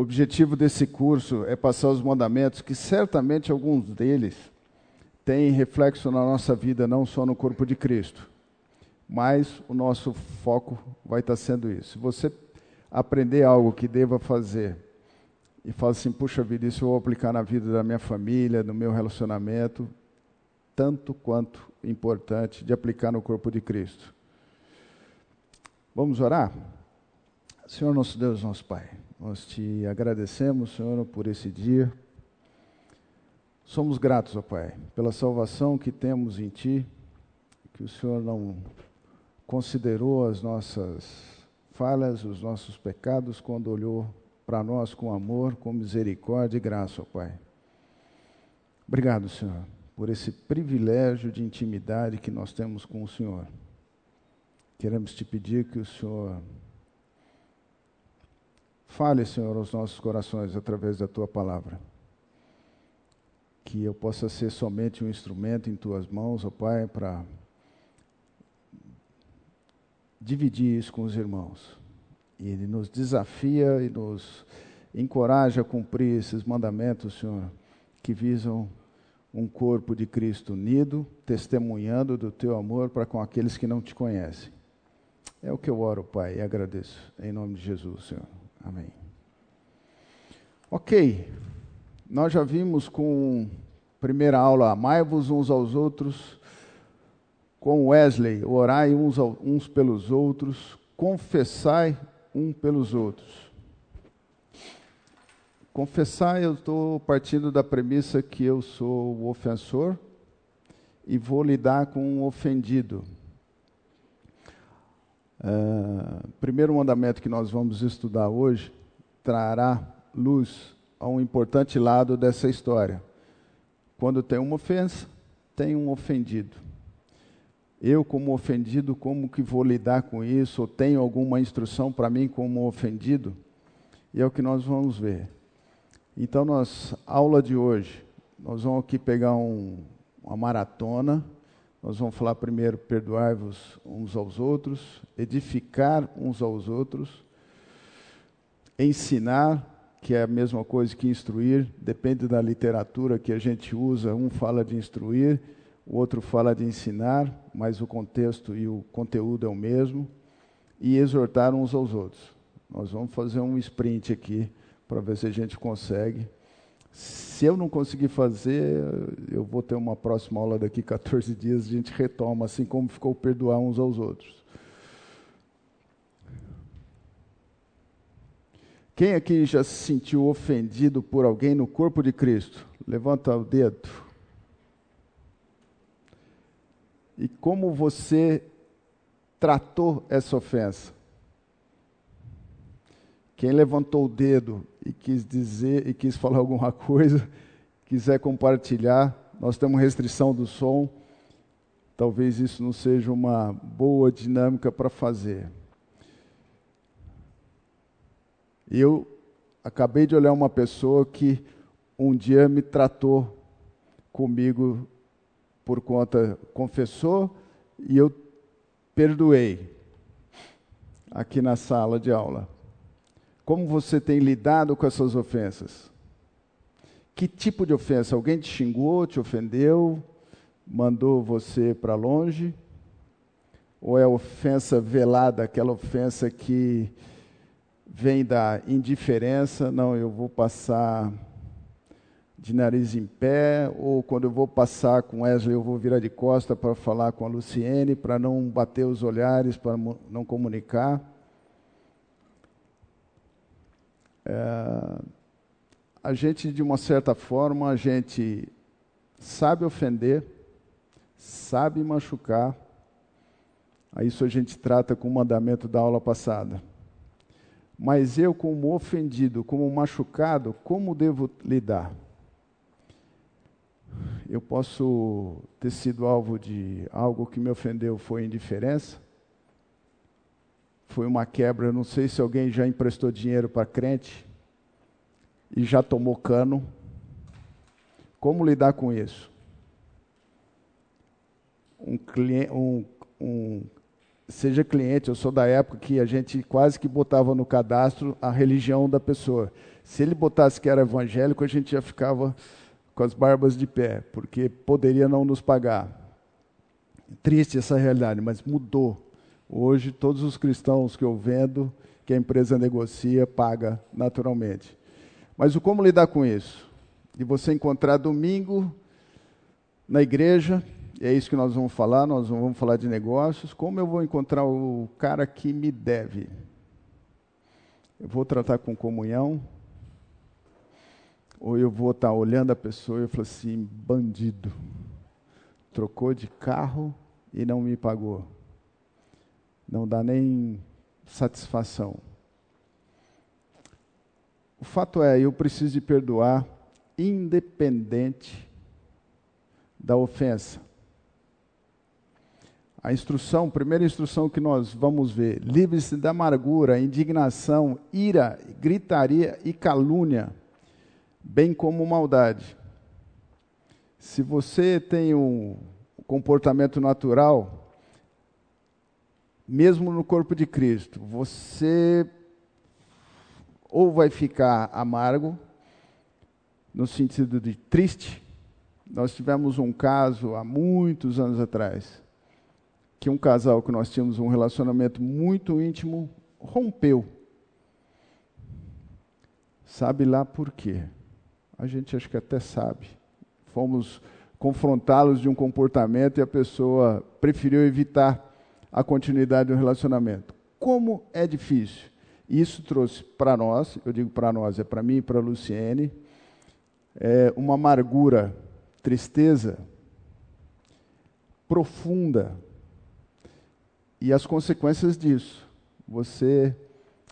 Objetivo desse curso é passar os mandamentos, que certamente alguns deles têm reflexo na nossa vida, não só no corpo de Cristo, mas o nosso foco vai estar sendo isso. Se você aprender algo que deva fazer e fala assim, puxa vida, isso eu vou aplicar na vida da minha família, no meu relacionamento, tanto quanto importante de aplicar no corpo de Cristo. Vamos orar? Senhor nosso Deus, nosso Pai, nós te agradecemos, Senhor, por esse dia. Somos gratos, ó Pai, pela salvação que temos em Ti, que o Senhor não considerou as nossas falhas, os nossos pecados, quando olhou para nós com amor, com misericórdia e graça, ó Pai. Obrigado, Senhor, por esse privilégio de intimidade que nós temos com o Senhor. Queremos te pedir que o Senhor fale, Senhor, aos nossos corações através da tua palavra. Que eu possa ser somente um instrumento em tuas mãos, ó Pai, para dividir isso com os irmãos. E Ele nos desafia e nos encoraja a cumprir esses mandamentos, Senhor, que visam um corpo de Cristo unido, testemunhando do teu amor para com aqueles que não te conhecem. É o que eu oro, Pai, e agradeço. Em nome de Jesus, Senhor. Amém. Ok. Nós já vimos com primeira aula, amai-vos uns aos outros, com Wesley, orai uns, uns pelos outros, confessai um pelos outros. Confessar, eu estou partindo da premissa que eu sou o ofensor e vou lidar com um ofendido. Uh, primeiro mandamento que nós vamos estudar hoje trará luz a um importante lado dessa história. Quando tem uma ofensa, tem um ofendido. Eu, como ofendido, como que vou lidar com isso? Ou tenho alguma instrução para mim como ofendido? E é o que nós vamos ver. Então, nós, aula de hoje, nós vamos aqui pegar um, uma maratona. Nós vamos falar primeiro, perdoai-vos uns aos outros, edificar uns aos outros, ensinar, que é a mesma coisa que instruir, depende da literatura que a gente usa, um fala de instruir, o outro fala de ensinar, mas o contexto e o conteúdo é o mesmo, e exortar uns aos outros. Nós vamos fazer um sprint aqui para ver se a gente consegue. Se eu não conseguir fazer, eu vou ter uma próxima aula daqui 14 dias, a gente retoma, assim como ficou perdoar uns aos outros. Quem aqui já se sentiu ofendido por alguém no corpo de Cristo? Levanta o dedo. e como você tratou essa ofensa. Quem levantou o dedo e quis dizer e quis falar alguma coisa, quiser compartilhar, nós temos restrição do som. Talvez isso não seja uma boa dinâmica para fazer. Eu acabei de olhar uma pessoa que um dia me tratou comigo por conta, confessou e eu perdoei aqui na sala de aula. Como você tem lidado com essas ofensas? Que tipo de ofensa? Alguém te xingou, te ofendeu, mandou você para longe? Ou é ofensa velada, aquela ofensa que vem da indiferença? Não, eu vou passar de nariz em pé, ou quando eu vou passar com Wesley, eu vou virar de costa para falar com a Luciene, para não bater os olhares, para não comunicar. É, a gente, de uma certa forma, a gente sabe ofender, sabe machucar. A isso a gente trata com o mandamento da aula passada. Mas eu, como ofendido, como machucado, como devo lidar? eu posso ter sido alvo de algo que me ofendeu foi indiferença, foi uma quebra. não sei se alguém já emprestou dinheiro para crente e já tomou cano. Como lidar com isso? Um, um, um seja cliente. Eu sou da época que a gente quase que botava no cadastro a religião da pessoa. Se ele botasse que era evangélico, a gente já ficava com as barbas de pé, porque poderia não nos pagar. Triste essa realidade, mas mudou. Hoje, todos os cristãos que eu vendo, que a empresa negocia, paga naturalmente. Mas o como lidar com isso? De você encontrar domingo na igreja, e é isso que nós vamos falar, nós vamos falar de negócios. Como eu vou encontrar o cara que me deve? Eu vou tratar com comunhão? Ou eu vou estar olhando a pessoa e eu falo assim, bandido, trocou de carro e não me pagou. Não dá nem satisfação. O fato é, eu preciso de perdoar independente da ofensa. A instrução, primeira instrução que nós vamos ver: livre-se da amargura, indignação, ira, gritaria e calúnia, bem como maldade. Se você tem um comportamento natural, mesmo no corpo de Cristo, você ou vai ficar amargo, no sentido de triste. Nós tivemos um caso há muitos anos atrás que um casal que nós tínhamos um relacionamento muito íntimo rompeu. Sabe lá por quê? A gente acho que até sabe. Fomos confrontá-los de um comportamento e a pessoa preferiu evitar a continuidade do relacionamento. Como é difícil. Isso trouxe para nós, eu digo para nós, é para mim e para a Luciene, é uma amargura, tristeza profunda e as consequências disso. Você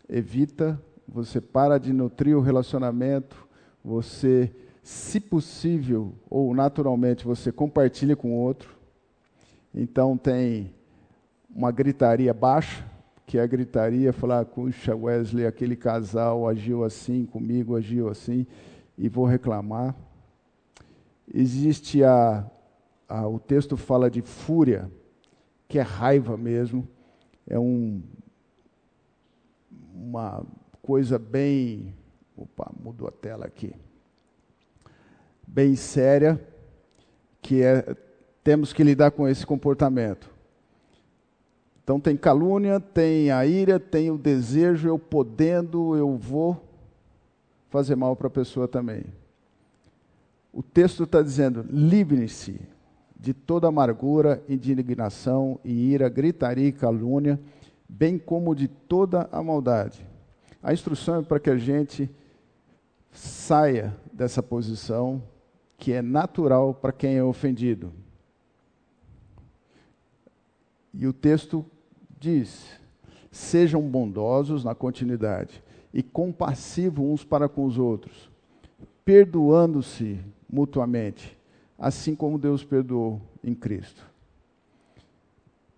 evita, você para de nutrir o relacionamento, você, se possível ou naturalmente, você compartilha com o outro. Então tem uma gritaria baixa, que é a gritaria falar, puxa, Wesley, aquele casal agiu assim comigo, agiu assim, e vou reclamar. Existe a, a o texto fala de fúria, que é raiva mesmo, é um, uma coisa bem. Opa, mudou a tela aqui. Bem séria, que é, temos que lidar com esse comportamento. Então tem calúnia, tem a ira, tem o desejo, eu podendo, eu vou fazer mal para a pessoa também. O texto está dizendo: livre-se de toda amargura, indignação e ira, gritaria e calúnia, bem como de toda a maldade. A instrução é para que a gente saia dessa posição que é natural para quem é ofendido. E o texto diz: sejam bondosos na continuidade e compassivos uns para com os outros, perdoando-se mutuamente assim como Deus perdoou em Cristo.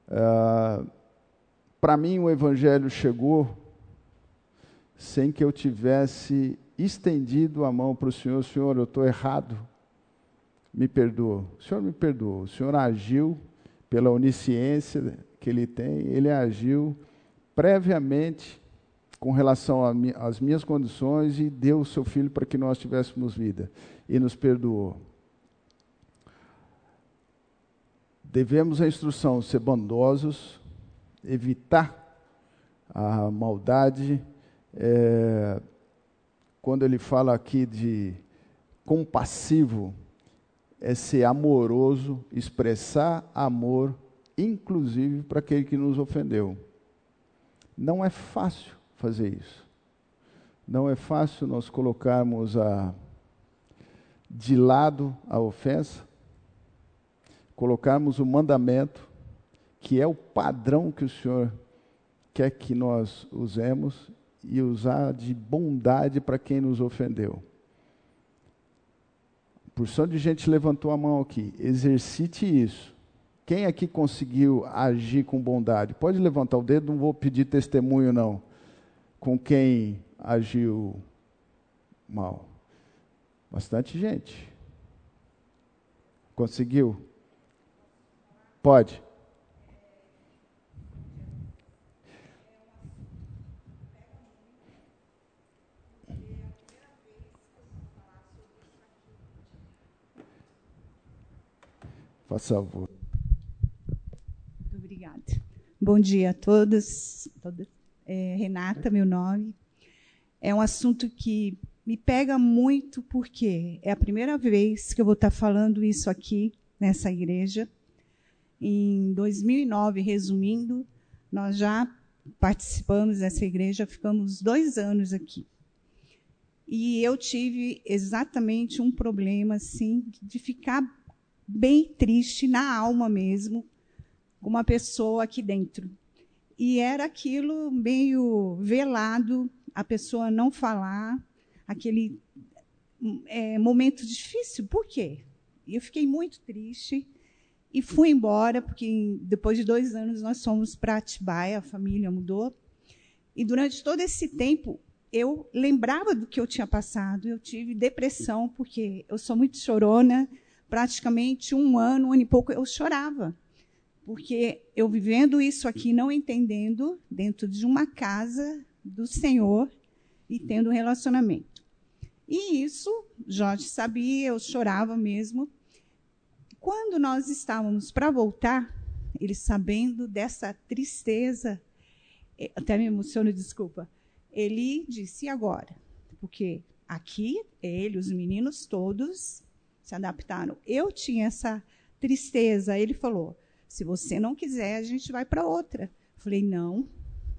Uh, Para mim, o Evangelho chegou sem que eu tivesse estendido a mão para o Senhor: Senhor, eu estou errado, me perdoa. O Senhor me perdoou. O Senhor agiu pela onisciência que Ele tem, Ele agiu previamente com relação às minhas condições e deu o seu Filho para que nós tivéssemos vida e nos perdoou. Devemos a instrução ser bondosos, evitar a maldade. É, quando ele fala aqui de compassivo, é ser amoroso, expressar amor, inclusive para aquele que nos ofendeu. Não é fácil fazer isso. Não é fácil nós colocarmos a, de lado a ofensa, colocarmos o mandamento, que é o padrão que o Senhor quer que nós usemos, e usar de bondade para quem nos ofendeu. Porção de gente levantou a mão aqui. Exercite isso. Quem aqui conseguiu agir com bondade? Pode levantar o dedo, não vou pedir testemunho, não. Com quem agiu mal? Bastante gente. Conseguiu? Pode. Faça favor. Bom dia a todos. É, Renata, meu nome. É um assunto que me pega muito porque é a primeira vez que eu vou estar falando isso aqui nessa igreja. Em 2009, resumindo, nós já participamos dessa igreja, ficamos dois anos aqui. E eu tive exatamente um problema, assim, de ficar bem triste na alma mesmo, uma pessoa aqui dentro. E era aquilo meio velado, a pessoa não falar, aquele é, momento difícil. Por quê? Eu fiquei muito triste e fui embora, porque depois de dois anos nós fomos para Atibaia, a família mudou. E durante todo esse tempo, eu lembrava do que eu tinha passado. Eu tive depressão, porque eu sou muito chorona. Praticamente um ano, um ano e pouco, eu chorava. Porque eu vivendo isso aqui, não entendendo, dentro de uma casa do Senhor e tendo um relacionamento. E isso, Jorge sabia, eu chorava mesmo. Quando nós estávamos para voltar, ele sabendo dessa tristeza, é, até me emociono, desculpa, ele disse: agora? Porque aqui, ele, os meninos todos se adaptaram. Eu tinha essa tristeza. Ele falou: se você não quiser, a gente vai para outra. Falei: não,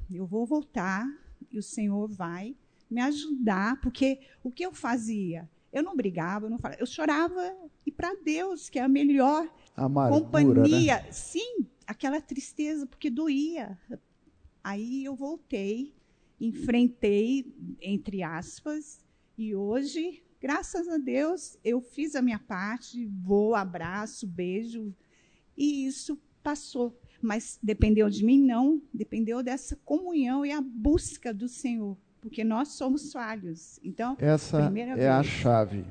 eu vou voltar e o Senhor vai me ajudar, porque o que eu fazia? Eu não brigava, eu não falava, eu chorava e para Deus, que é a melhor Amargura, companhia. Né? Sim, aquela tristeza, porque doía. Aí eu voltei, enfrentei, entre aspas, e hoje, graças a Deus, eu fiz a minha parte, vou, abraço, beijo, e isso passou. Mas dependeu de mim? Não. Dependeu dessa comunhão e a busca do Senhor porque nós somos falhos. Então, essa é vez. a chave.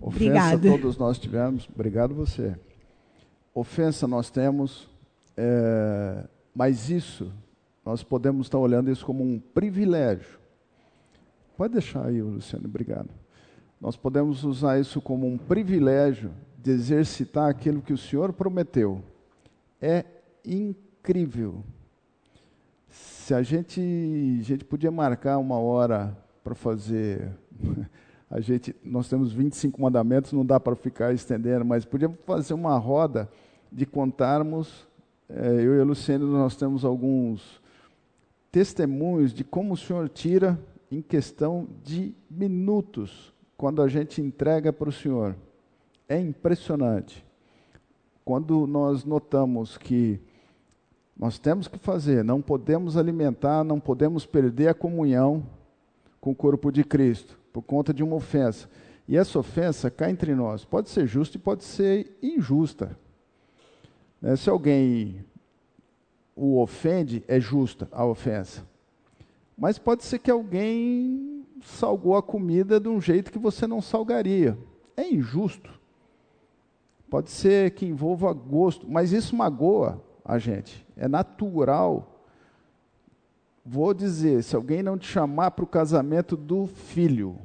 Ofensa Obrigada. todos nós tivemos. Obrigado você. Ofensa nós temos, é, mas isso nós podemos estar olhando isso como um privilégio. Pode deixar aí, Luciano. Obrigado. Nós podemos usar isso como um privilégio de exercitar aquilo que o Senhor prometeu. É incrível se a gente, a gente podia marcar uma hora para fazer. A gente, nós temos 25 mandamentos, não dá para ficar estendendo, mas podíamos fazer uma roda de contarmos. É, eu e a Luciene, nós temos alguns testemunhos de como o Senhor tira em questão de minutos, quando a gente entrega para o Senhor. É impressionante. Quando nós notamos que nós temos que fazer, não podemos alimentar, não podemos perder a comunhão com o corpo de Cristo por conta de uma ofensa. E essa ofensa cá entre nós pode ser justa e pode ser injusta. Né, se alguém o ofende, é justa a ofensa. Mas pode ser que alguém salgou a comida de um jeito que você não salgaria. É injusto. Pode ser que envolva gosto, mas isso magoa a gente. É natural. Vou dizer, se alguém não te chamar para o casamento do filho,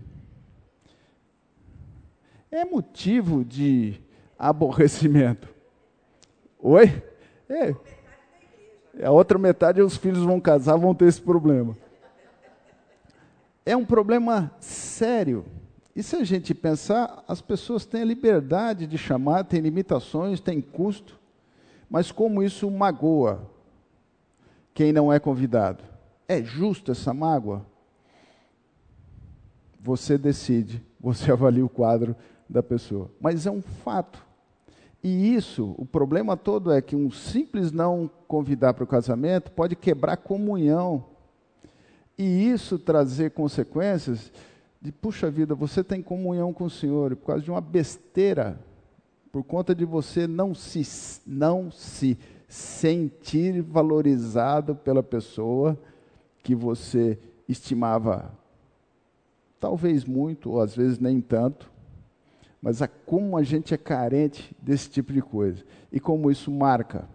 é motivo de aborrecimento. Oi? É. é. A outra metade os filhos vão casar, vão ter esse problema. É um problema sério. E se a gente pensar, as pessoas têm a liberdade de chamar, têm limitações, têm custo. Mas como isso magoa quem não é convidado? É justo essa mágoa? Você decide, você avalia o quadro da pessoa. Mas é um fato. E isso, o problema todo é que um simples não convidar para o casamento pode quebrar comunhão. E isso trazer consequências de, puxa vida, você tem comunhão com o Senhor, por causa de uma besteira por conta de você não se, não se sentir valorizado pela pessoa que você estimava, talvez muito, ou às vezes nem tanto, mas a como a gente é carente desse tipo de coisa e como isso marca.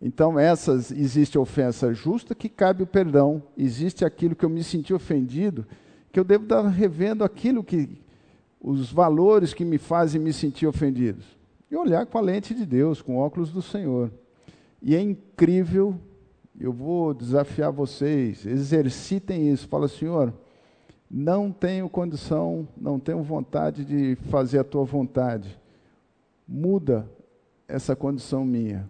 Então, essas existe ofensa justa que cabe o perdão, existe aquilo que eu me senti ofendido, que eu devo estar revendo aquilo que os valores que me fazem me sentir ofendidos. e olhar com a lente de Deus, com óculos do Senhor. E é incrível, eu vou desafiar vocês, exercitem isso. Fala, Senhor, não tenho condição, não tenho vontade de fazer a tua vontade. Muda essa condição minha.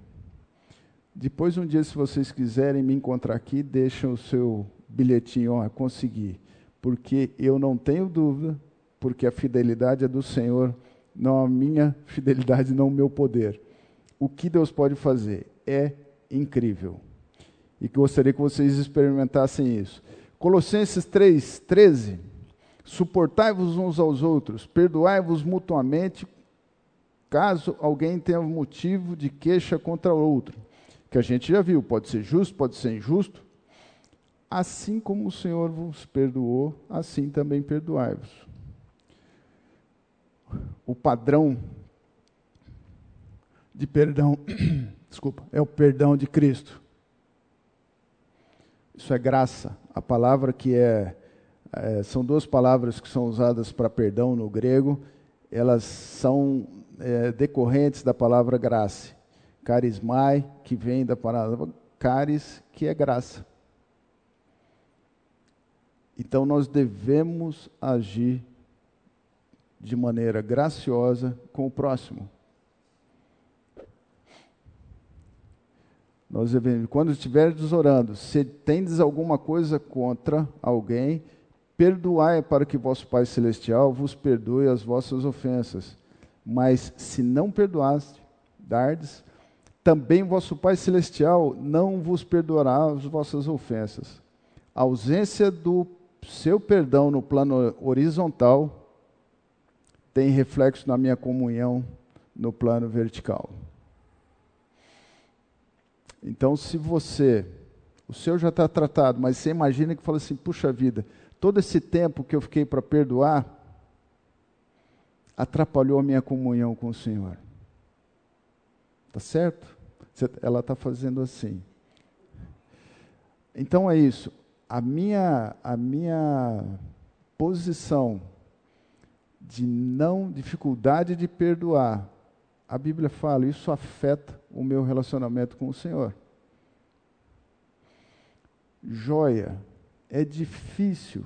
Depois, um dia, se vocês quiserem me encontrar aqui, deixem o seu bilhetinho, ó, consegui. Porque eu não tenho dúvida, porque a fidelidade é do Senhor, não a minha fidelidade, não o meu poder. O que Deus pode fazer é incrível. E que gostaria que vocês experimentassem isso. Colossenses 3, 13. Suportai-vos uns aos outros, perdoai-vos mutuamente, caso alguém tenha motivo de queixa contra outro. Que a gente já viu, pode ser justo, pode ser injusto. Assim como o Senhor vos perdoou, assim também perdoai-vos. O padrão de perdão, desculpa, é o perdão de Cristo. Isso é graça. A palavra que é, é são duas palavras que são usadas para perdão no grego, elas são é, decorrentes da palavra graça. Carismai, que vem da palavra caris, que é graça. Então nós devemos agir de maneira graciosa com o próximo. Nós devemos, quando estiveres orando, se tendes alguma coisa contra alguém, perdoai para que vosso Pai Celestial vos perdoe as vossas ofensas. Mas se não perdoaste, dardes, também vosso Pai Celestial não vos perdoará as vossas ofensas. A ausência do seu perdão no plano horizontal tem reflexo na minha comunhão no plano vertical. Então, se você, o seu já está tratado, mas você imagina que fala assim: puxa vida, todo esse tempo que eu fiquei para perdoar atrapalhou a minha comunhão com o Senhor. Tá certo? Ela está fazendo assim. Então é isso. A minha, a minha posição de não dificuldade de perdoar a Bíblia fala, isso afeta o meu relacionamento com o Senhor. Joia, é difícil,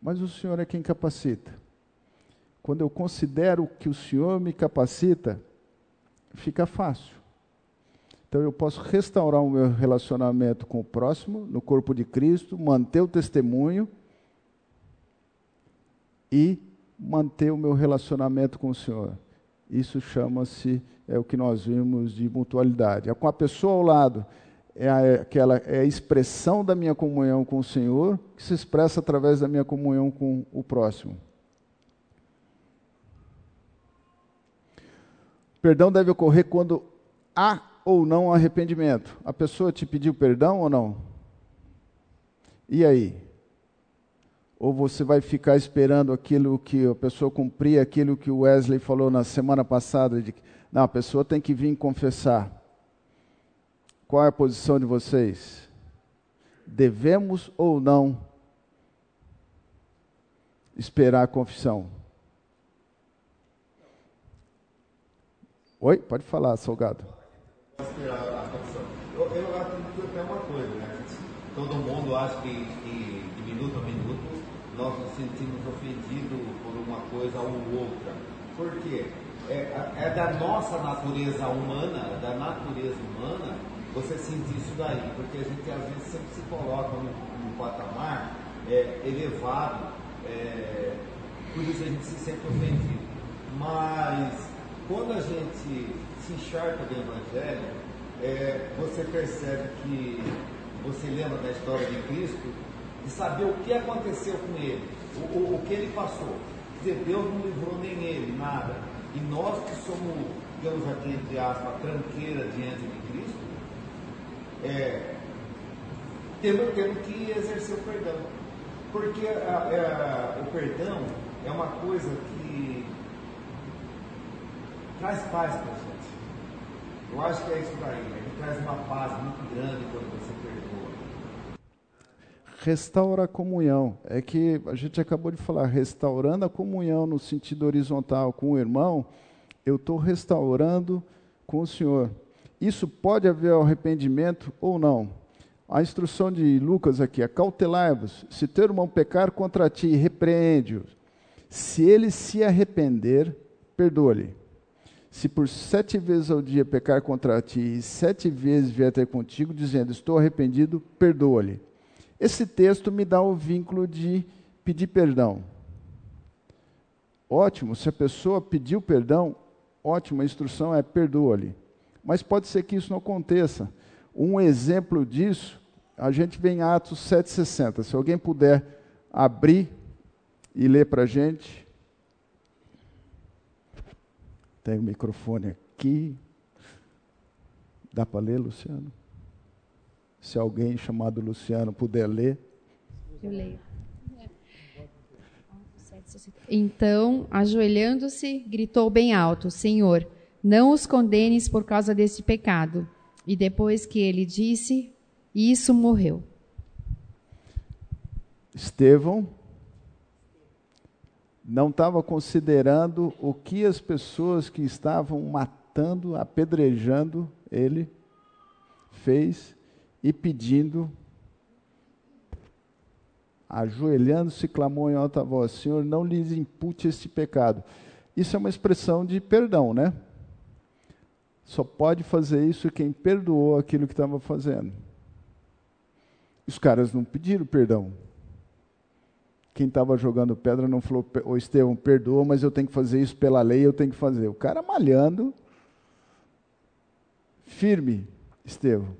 mas o Senhor é quem capacita. Quando eu considero que o Senhor me capacita, fica fácil. Então eu posso restaurar o meu relacionamento com o próximo, no corpo de Cristo, manter o testemunho e manter o meu relacionamento com o Senhor. Isso chama-se, é o que nós vimos de mutualidade. É com a pessoa ao lado, é aquela é a expressão da minha comunhão com o Senhor, que se expressa através da minha comunhão com o próximo. Perdão deve ocorrer quando há ou não arrependimento. A pessoa te pediu perdão ou não? E aí? Ou você vai ficar esperando aquilo que a pessoa cumprir, aquilo que o Wesley falou na semana passada, de não, a pessoa tem que vir confessar. Qual é a posição de vocês? Devemos ou não esperar a confissão? Oi? Pode falar, Salgado. Eu, eu acredito que é uma coisa, né? Todo mundo acha que, que de minuto a minuto nós nos sentimos ofendidos por uma coisa ou outra. Por quê? É, é da nossa natureza humana, da natureza humana, você sentir isso daí, porque a gente às vezes sempre se coloca num, num patamar é, elevado, é, por isso a gente se sente ofendido. Mas quando a gente se encharca do Evangelho, é, você percebe que você lembra da história de Cristo de saber o que aconteceu com ele, o, o, o que ele passou. Quer dizer, Deus não livrou nem ele, nada. E nós que somos, digamos aqui, entre aspas, tranqueira diante de Cristo, é, temos, temos que exercer o perdão. Porque a, a, o perdão é uma coisa que traz paz para a gente. Eu acho que é isso daí. Ele traz uma paz muito grande quando você perdoa restaura a comunhão. É que a gente acabou de falar, restaurando a comunhão no sentido horizontal com o irmão, Eu estou restaurando com o Senhor. Isso pode haver arrependimento ou não. A instrução de Lucas aqui é: cautelai-vos. Se teu irmão pecar contra ti, repreende-o. Se ele se arrepender, perdoa-lhe. Se por sete vezes ao dia pecar contra ti e sete vezes vier ter contigo, dizendo: Estou arrependido, perdoa-lhe. Esse texto me dá o vínculo de pedir perdão. Ótimo, se a pessoa pediu perdão, ótimo, a instrução é perdoa-lhe. Mas pode ser que isso não aconteça. Um exemplo disso, a gente vê em Atos 7,60. Se alguém puder abrir e ler para a gente. Tem o microfone aqui. Dá para ler, Luciano? Se alguém chamado Luciano puder ler. Eu leio. Então, ajoelhando-se, gritou bem alto: Senhor, não os condenes por causa deste pecado. E depois que ele disse, isso morreu. Estevão não estava considerando o que as pessoas que estavam matando, apedrejando ele, fez e pedindo, ajoelhando-se, clamou em alta voz: Senhor, não lhes impute este pecado. Isso é uma expressão de perdão, né? Só pode fazer isso quem perdoou aquilo que estava fazendo. Os caras não pediram perdão quem estava jogando pedra não falou, ô Estevão, perdoa, mas eu tenho que fazer isso pela lei, eu tenho que fazer. O cara malhando, firme, Estevão.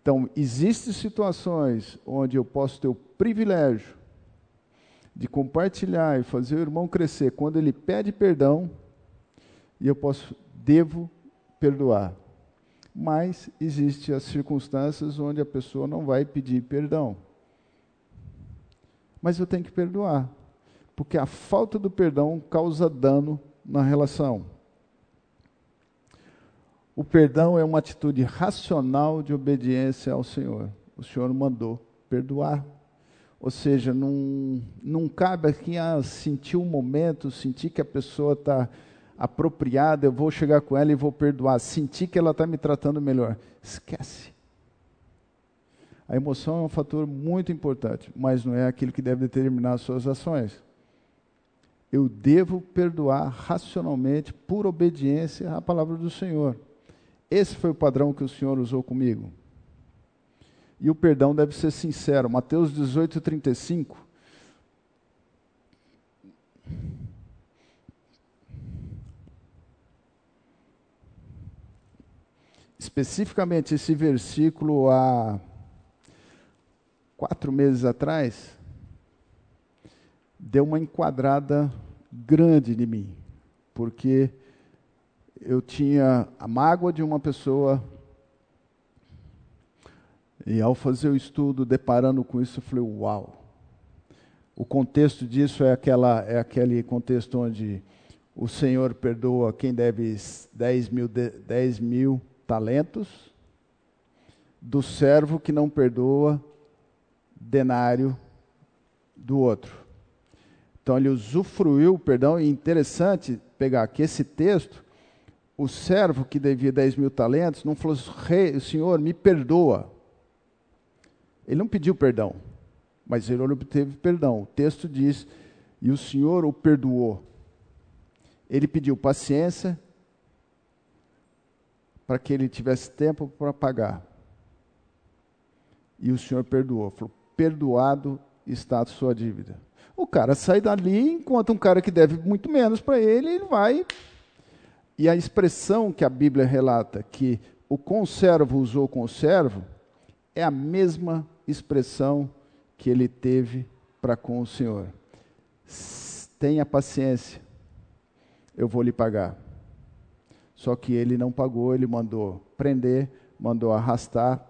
Então, existem situações onde eu posso ter o privilégio de compartilhar e fazer o irmão crescer quando ele pede perdão, e eu posso, devo perdoar. Mas existem as circunstâncias onde a pessoa não vai pedir perdão mas eu tenho que perdoar, porque a falta do perdão causa dano na relação. O perdão é uma atitude racional de obediência ao Senhor. O Senhor mandou perdoar. Ou seja, não, não cabe aqui a sentir um momento, sentir que a pessoa está apropriada, eu vou chegar com ela e vou perdoar. Sentir que ela está me tratando melhor. Esquece. A emoção é um fator muito importante, mas não é aquilo que deve determinar as suas ações. Eu devo perdoar racionalmente por obediência à palavra do Senhor. Esse foi o padrão que o Senhor usou comigo. E o perdão deve ser sincero. Mateus 18, 35. Especificamente esse versículo a quatro meses atrás, deu uma enquadrada grande em mim, porque eu tinha a mágoa de uma pessoa, e ao fazer o estudo, deparando com isso, eu falei: Uau! O contexto disso é, aquela, é aquele contexto onde o Senhor perdoa quem deve 10 mil, 10 mil talentos, do servo que não perdoa denário do outro. Então ele usufruiu, perdão, e interessante pegar aqui esse texto, o servo que devia 10 mil talentos não falou, rei, senhor, me perdoa. Ele não pediu perdão, mas ele obteve perdão. O texto diz, e o senhor o perdoou. Ele pediu paciência para que ele tivesse tempo para pagar. E o senhor perdoou. Falou, perdoado está a sua dívida. O cara sai dali, enquanto um cara que deve muito menos para ele, ele vai. E a expressão que a Bíblia relata, que o conservo usou com o servo, é a mesma expressão que ele teve para com o Senhor. Tenha paciência, eu vou lhe pagar. Só que ele não pagou, ele mandou prender, mandou arrastar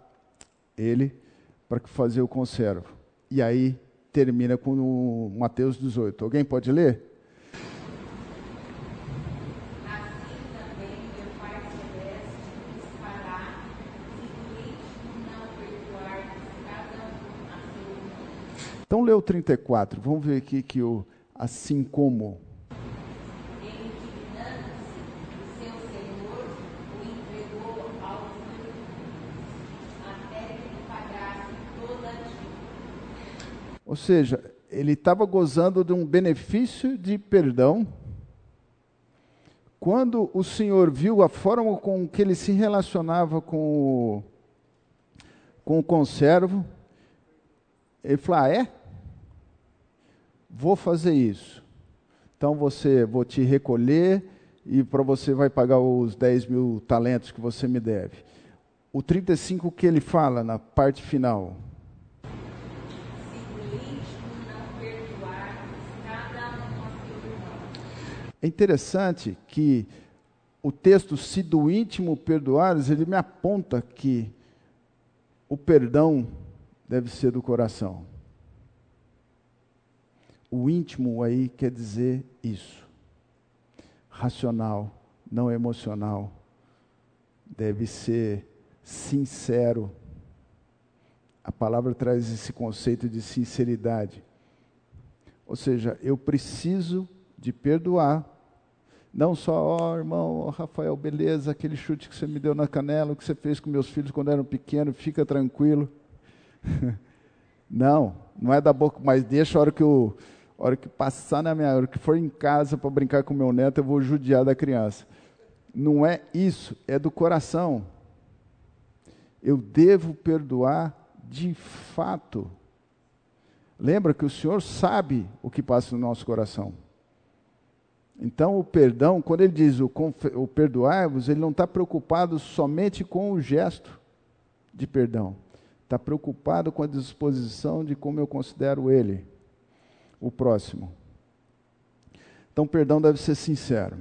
ele para fazer o conservo. E aí termina com o Mateus 18. Alguém pode ler? Então o 34, vamos ver aqui que o assim como. Ou seja, ele estava gozando de um benefício de perdão. Quando o Senhor viu a forma com que ele se relacionava com o, com o conservo, ele falou: Ah, é? Vou fazer isso. Então você, vou te recolher e para você vai pagar os 10 mil talentos que você me deve. O 35 que ele fala na parte final. É interessante que o texto, se do íntimo perdoares, ele me aponta que o perdão deve ser do coração. O íntimo aí quer dizer isso. Racional, não emocional. Deve ser sincero. A palavra traz esse conceito de sinceridade. Ou seja, eu preciso de perdoar. Não só, ó oh, irmão, oh, Rafael, beleza, aquele chute que você me deu na canela, o que você fez com meus filhos quando eram pequenos, fica tranquilo. não, não é da boca, mas deixa a hora que eu, a hora que passar na minha, hora que for em casa para brincar com meu neto, eu vou judiar da criança. Não é isso, é do coração. Eu devo perdoar de fato. Lembra que o Senhor sabe o que passa no nosso coração. Então, o perdão, quando ele diz o, o perdoar-vos, ele não está preocupado somente com o gesto de perdão. Está preocupado com a disposição de como eu considero ele, o próximo. Então, o perdão deve ser sincero.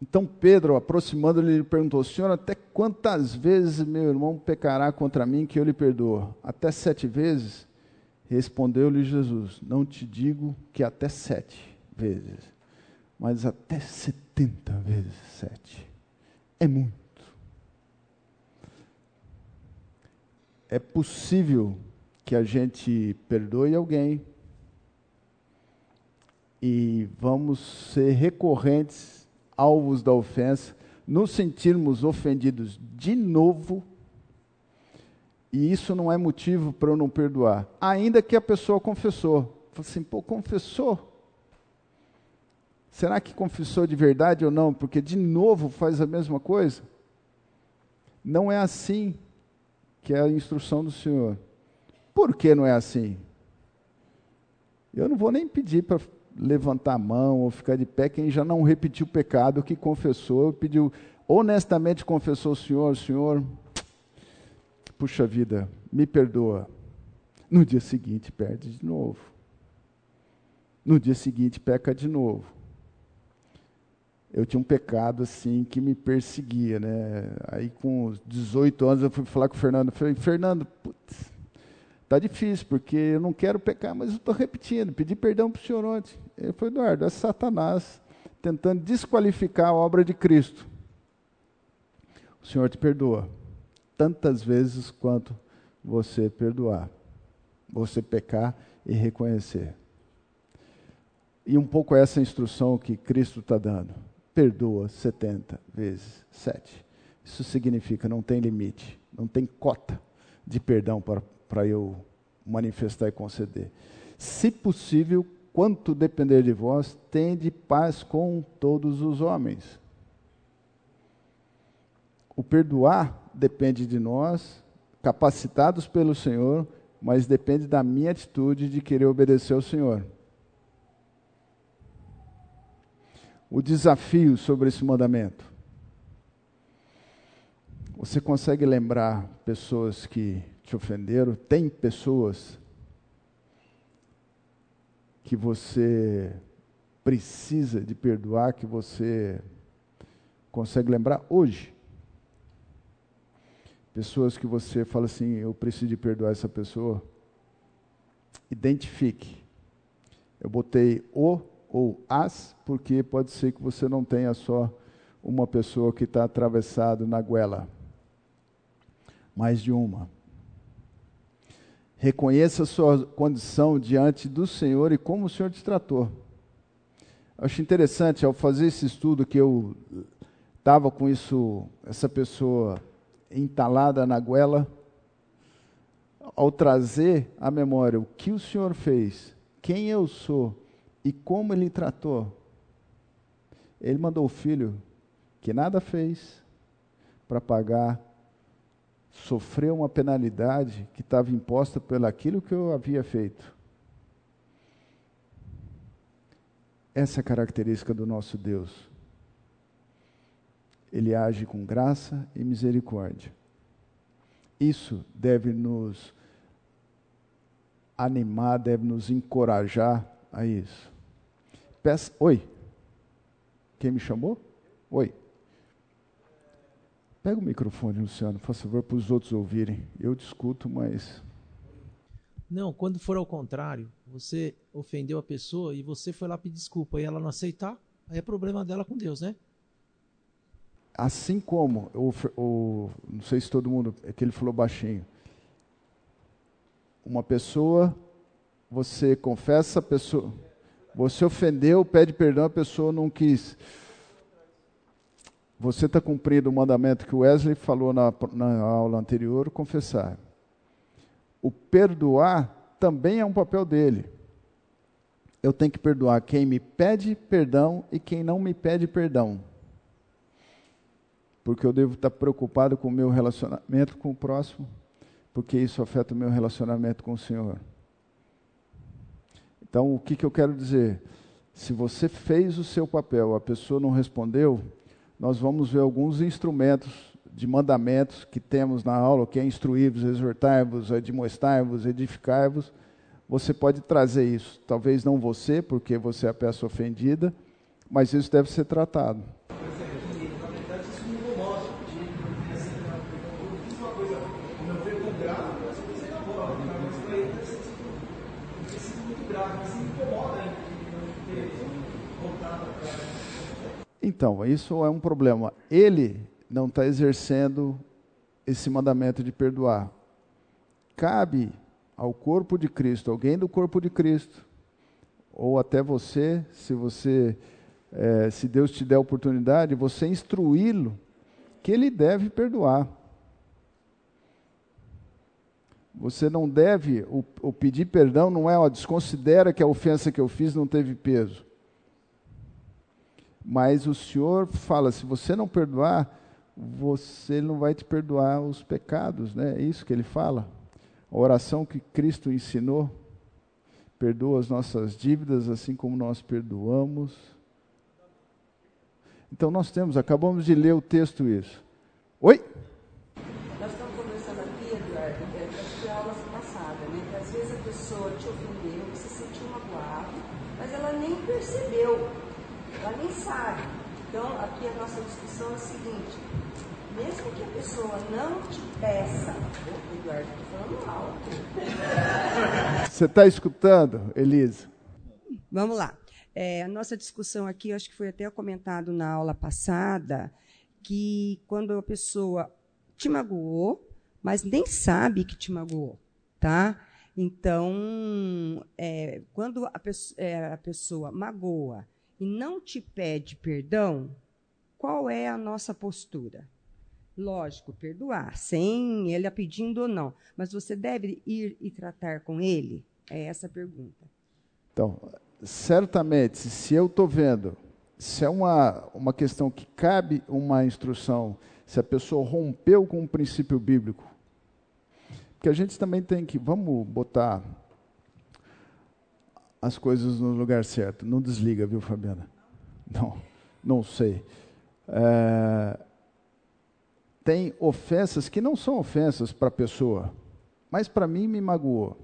Então, Pedro, aproximando-lhe, lhe perguntou: Senhor, até quantas vezes meu irmão pecará contra mim que eu lhe perdoo? Até sete vezes? Respondeu-lhe Jesus: Não te digo que até sete vezes, mas até 70 vezes 7. É muito. É possível que a gente perdoe alguém e vamos ser recorrentes alvos da ofensa, nos sentirmos ofendidos de novo, e isso não é motivo para eu não perdoar, ainda que a pessoa confessou. Falei assim, pô, confessou? Será que confessou de verdade ou não? Porque de novo faz a mesma coisa? Não é assim que é a instrução do Senhor. Por que não é assim? Eu não vou nem pedir para levantar a mão ou ficar de pé quem já não repetiu o pecado, que confessou, pediu, honestamente confessou o Senhor, Senhor, puxa vida, me perdoa. No dia seguinte perde de novo. No dia seguinte peca de novo eu tinha um pecado assim que me perseguia, né? Aí com 18 anos eu fui falar com o Fernando, falei, Fernando, putz, tá difícil, porque eu não quero pecar, mas eu estou repetindo, pedi perdão para o senhor ontem. Ele falou, Eduardo, é Satanás tentando desqualificar a obra de Cristo. O Senhor te perdoa tantas vezes quanto você perdoar, você pecar e reconhecer. E um pouco essa instrução que Cristo está dando perdoa 70 vezes 7. Isso significa não tem limite, não tem cota de perdão para eu manifestar e conceder. Se possível, quanto depender de vós, tende paz com todos os homens. O perdoar depende de nós, capacitados pelo Senhor, mas depende da minha atitude de querer obedecer ao Senhor. O desafio sobre esse mandamento. Você consegue lembrar pessoas que te ofenderam? Tem pessoas que você precisa de perdoar, que você consegue lembrar hoje? Pessoas que você fala assim, eu preciso de perdoar essa pessoa. Identifique. Eu botei o ou as, porque pode ser que você não tenha só uma pessoa que está atravessado na goela, mais de uma. Reconheça a sua condição diante do Senhor e como o Senhor te tratou. Acho interessante, ao fazer esse estudo, que eu estava com isso, essa pessoa entalada na goela, ao trazer à memória o que o Senhor fez, quem eu sou e como Ele tratou, Ele mandou o filho que nada fez para pagar, sofrer uma penalidade que estava imposta pelo aquilo que eu havia feito. Essa é a característica do nosso Deus. Ele age com graça e misericórdia. Isso deve nos animar, deve nos encorajar a isso. Peça, oi. Quem me chamou? Oi. Pega o microfone, Luciano, por favor, para os outros ouvirem. Eu discuto, mas. Não, quando for ao contrário, você ofendeu a pessoa e você foi lá pedir desculpa e ela não aceitar, aí é problema dela com Deus, né? Assim como, o, o, não sei se todo mundo, é que ele falou baixinho. Uma pessoa, você confessa a pessoa, você ofendeu, pede perdão, a pessoa não quis. Você está cumprindo o mandamento que o Wesley falou na, na aula anterior, confessar. O perdoar também é um papel dele. Eu tenho que perdoar quem me pede perdão e quem não me pede perdão porque eu devo estar preocupado com o meu relacionamento com o próximo, porque isso afeta o meu relacionamento com o Senhor. Então, o que, que eu quero dizer? Se você fez o seu papel, a pessoa não respondeu, nós vamos ver alguns instrumentos de mandamentos que temos na aula, que é instruir-vos, exortar-vos, admoestar-vos, edificar-vos. Você pode trazer isso. Talvez não você, porque você é a peça ofendida, mas isso deve ser tratado. Então, isso é um problema. Ele não está exercendo esse mandamento de perdoar. Cabe ao corpo de Cristo, alguém do corpo de Cristo, ou até você, se você, é, se Deus te der a oportunidade, você instruí-lo que ele deve perdoar. Você não deve, o, o pedir perdão não é, ó, desconsidera que a ofensa que eu fiz não teve peso. Mas o Senhor fala: se você não perdoar, você não vai te perdoar os pecados, né? É isso que ele fala. A oração que Cristo ensinou: perdoa as nossas dívidas, assim como nós perdoamos. Então nós temos, acabamos de ler o texto isso. Oi? Nós estamos conversando aqui, Eduardo, é, acho que a aula passada, né? Que às vezes a pessoa te ofendeu, você se sentiu magoado, mas ela nem percebeu ela nem sabe. Então, aqui a nossa discussão é a seguinte: mesmo que a pessoa não te peça, Eduardo falando alto. Você está escutando, Elisa? Vamos lá. É, a nossa discussão aqui, acho que foi até comentado na aula passada, que quando a pessoa te magoou, mas nem sabe que te magoou, tá? Então, é, quando a, é, a pessoa magoa e não te pede perdão, qual é a nossa postura? Lógico, perdoar, sem ele a pedindo ou não. Mas você deve ir e tratar com ele? É essa a pergunta. Então, certamente, se eu estou vendo, se é uma, uma questão que cabe uma instrução, se a pessoa rompeu com um princípio bíblico, porque a gente também tem que, vamos botar as coisas no lugar certo. Não desliga, viu, Fabiana? Não, não sei. É, tem ofensas que não são ofensas para a pessoa, mas para mim me magoou.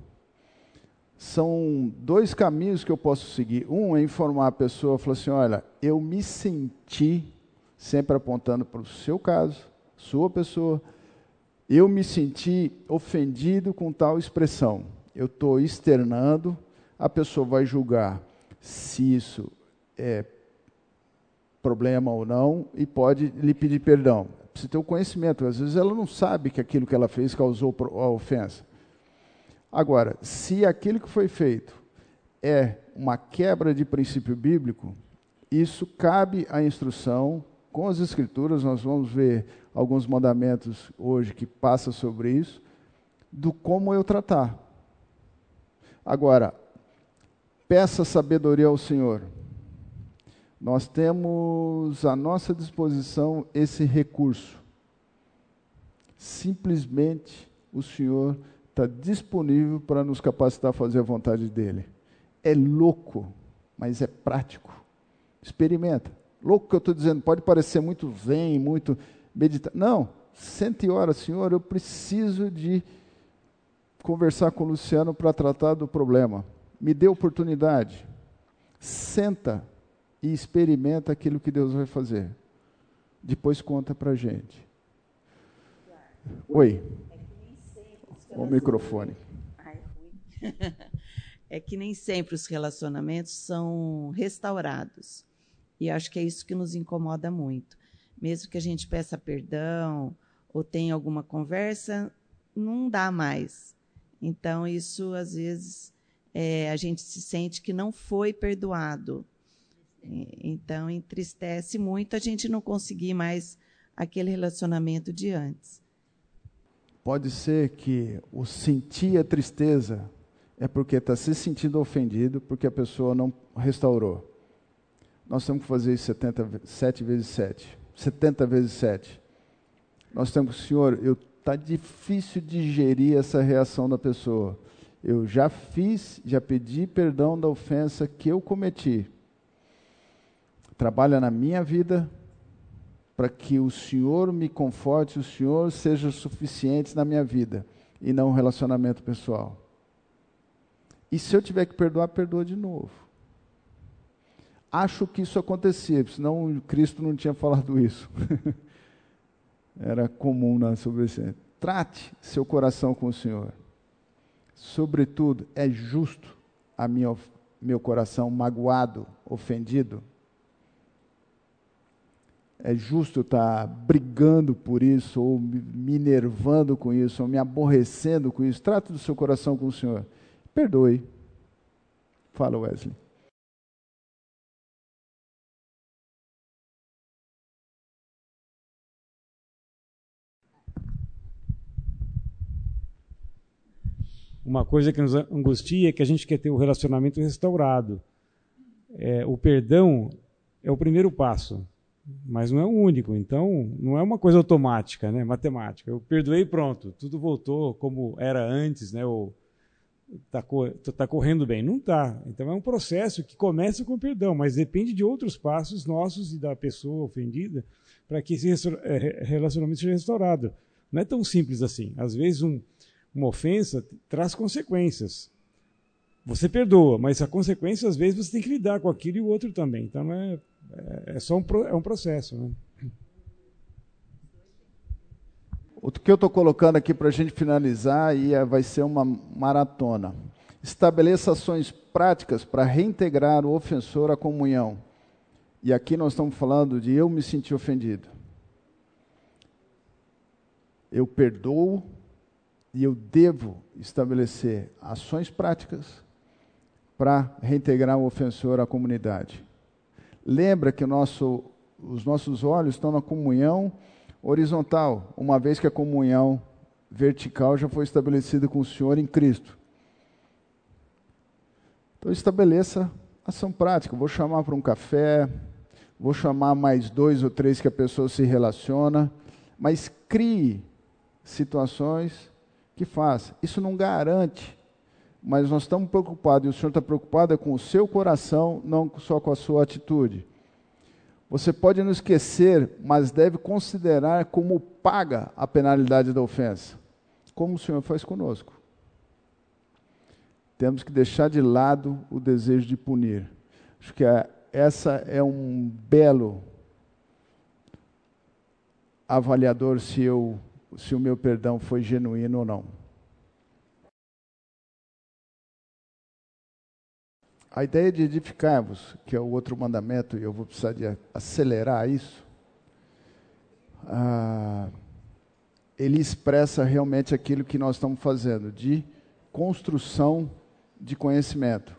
São dois caminhos que eu posso seguir. Um é informar a pessoa, falar assim, olha, eu me senti, sempre apontando para o seu caso, sua pessoa, eu me senti ofendido com tal expressão. Eu estou externando a pessoa vai julgar se isso é problema ou não e pode lhe pedir perdão. Precisa ter o conhecimento. Às vezes ela não sabe que aquilo que ela fez causou a ofensa. Agora, se aquilo que foi feito é uma quebra de princípio bíblico, isso cabe à instrução com as escrituras. Nós vamos ver alguns mandamentos hoje que passam sobre isso. do como eu tratar. Agora, peça sabedoria ao Senhor. Nós temos à nossa disposição esse recurso. Simplesmente o Senhor está disponível para nos capacitar a fazer a vontade dEle. É louco, mas é prático. Experimenta. Louco que eu estou dizendo, pode parecer muito zen, muito meditar. Não, sente hora, Senhor, eu preciso de conversar com o Luciano para tratar do problema. Me dê oportunidade. Senta e experimenta aquilo que Deus vai fazer. Depois conta para a gente. Oi. O microfone. É que nem sempre os relacionamentos são restaurados. E acho que é isso que nos incomoda muito. Mesmo que a gente peça perdão ou tenha alguma conversa, não dá mais. Então, isso, às vezes, é, a gente se sente que não foi perdoado. Então, entristece muito a gente não conseguir mais aquele relacionamento de antes. Pode ser que o sentir a tristeza é porque está se sentindo ofendido porque a pessoa não restaurou. Nós temos que fazer isso 70, 7 vezes 7. 70 vezes 7. Nós temos, Senhor, eu está difícil digerir essa reação da pessoa. Eu já fiz, já pedi perdão da ofensa que eu cometi. Trabalha na minha vida para que o Senhor me conforte, o Senhor seja suficiente na minha vida e não um relacionamento pessoal. E se eu tiver que perdoar, perdoa de novo. Acho que isso acontecia, senão Cristo não tinha falado isso. Era comum na sobrecidência. Trate seu coração com o Senhor. Sobretudo, é justo a minha, meu coração magoado, ofendido. É justo estar brigando por isso, ou me nervando com isso, ou me aborrecendo com isso. Trate do seu coração com o Senhor. Perdoe. Fala, Wesley. Uma coisa que nos angustia é que a gente quer ter o relacionamento restaurado. É, o perdão é o primeiro passo, mas não é o único. Então, não é uma coisa automática, né? matemática. Eu perdoei pronto, tudo voltou como era antes, né? Ou, está tá correndo bem. Não está. Então é um processo que começa com perdão, mas depende de outros passos nossos e da pessoa ofendida para que esse é, relacionamento seja restaurado. Não é tão simples assim. Às vezes um, uma ofensa traz consequências. Você perdoa, mas a consequência às vezes você tem que lidar com aquilo e o outro também. Então não é, é, é só um, é um processo. Né? O que eu estou colocando aqui para a gente finalizar e é, vai ser uma maratona. Estabeleça ações práticas para reintegrar o ofensor à comunhão. E aqui nós estamos falando de eu me sentir ofendido. Eu perdoo e eu devo estabelecer ações práticas para reintegrar o ofensor à comunidade. Lembra que nosso, os nossos olhos estão na comunhão horizontal, uma vez que a comunhão vertical já foi estabelecida com o Senhor em Cristo. Então estabeleça ação prática. Vou chamar para um café, vou chamar mais dois ou três que a pessoa se relaciona, mas crie situações que faça. Isso não garante, mas nós estamos preocupados, e o Senhor está preocupado é com o seu coração, não só com a sua atitude. Você pode não esquecer, mas deve considerar como paga a penalidade da ofensa, como o Senhor faz conosco. Temos que deixar de lado o desejo de punir. Acho que é, essa é um belo avaliador se, eu, se o meu perdão foi genuíno ou não. A ideia de edificar-vos, que é o outro mandamento, e eu vou precisar de acelerar isso, ah, ele expressa realmente aquilo que nós estamos fazendo, de construção de conhecimento.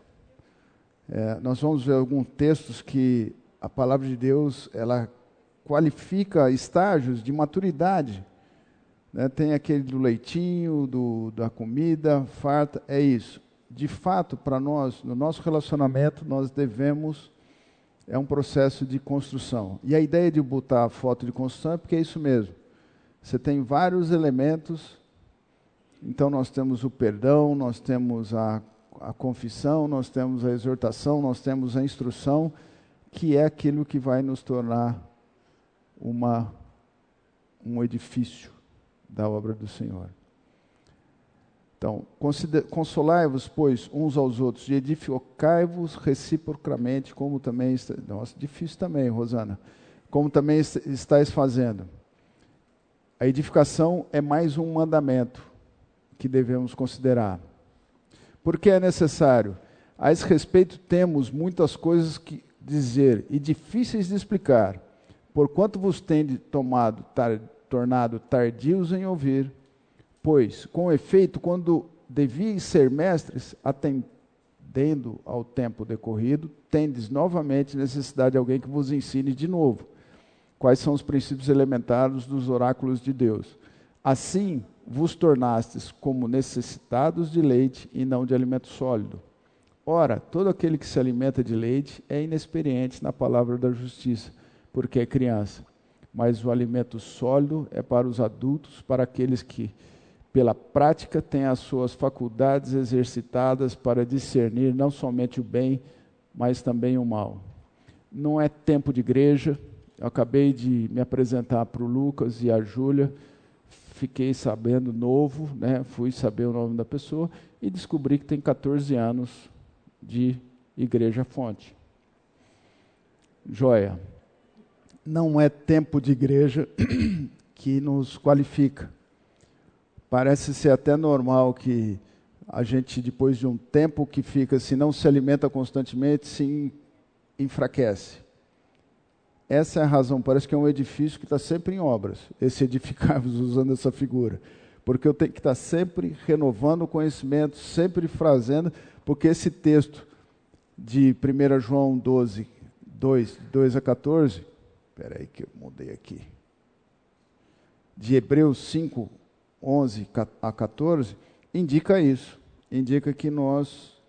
É, nós vamos ver alguns textos que a palavra de Deus ela qualifica estágios de maturidade Né? Tem aquele do leitinho, do, da comida farta, é isso. De fato, para nós, no nosso relacionamento, nós devemos. É um processo de construção. E a ideia de botar a foto de construção é porque é isso mesmo. Você tem vários elementos. Então, nós temos o perdão, nós temos a, a confissão, nós temos a exortação, nós temos a instrução, que é aquilo que vai nos tornar uma, um edifício da obra do Senhor. Então, consolai-vos, pois, uns aos outros, e edificai-vos reciprocamente, como também. Nossa, difícil também, Rosana. Como também estáis fazendo. A edificação é mais um mandamento que devemos considerar. Por que é necessário? A esse respeito, temos muitas coisas que dizer e difíceis de explicar, porquanto vos tende tomado tar, tornado tardios em ouvir, pois, com efeito, quando devíeis ser mestres, atendendo ao tempo decorrido, tendes novamente necessidade de alguém que vos ensine de novo quais são os princípios elementares dos oráculos de Deus. Assim vos tornastes como necessitados de leite e não de alimento sólido. Ora, todo aquele que se alimenta de leite é inexperiente na palavra da justiça, porque é criança. Mas o alimento sólido é para os adultos, para aqueles que, pela prática, têm as suas faculdades exercitadas para discernir não somente o bem, mas também o mal. Não é tempo de igreja. Eu acabei de me apresentar para o Lucas e a Júlia, fiquei sabendo novo, né? fui saber o nome da pessoa e descobri que tem 14 anos de Igreja Fonte. Joia não é tempo de igreja que nos qualifica. Parece ser até normal que a gente, depois de um tempo que fica, se não se alimenta constantemente, se enfraquece. Essa é a razão. Parece que é um edifício que está sempre em obras. Esse edificável, usando essa figura. Porque eu tenho que estar sempre renovando o conhecimento, sempre fazendo, porque esse texto de 1 João 12, 2, 2 a 14, Espera aí que eu mudei aqui. De Hebreus 5, 11 a 14, indica isso. Indica que nós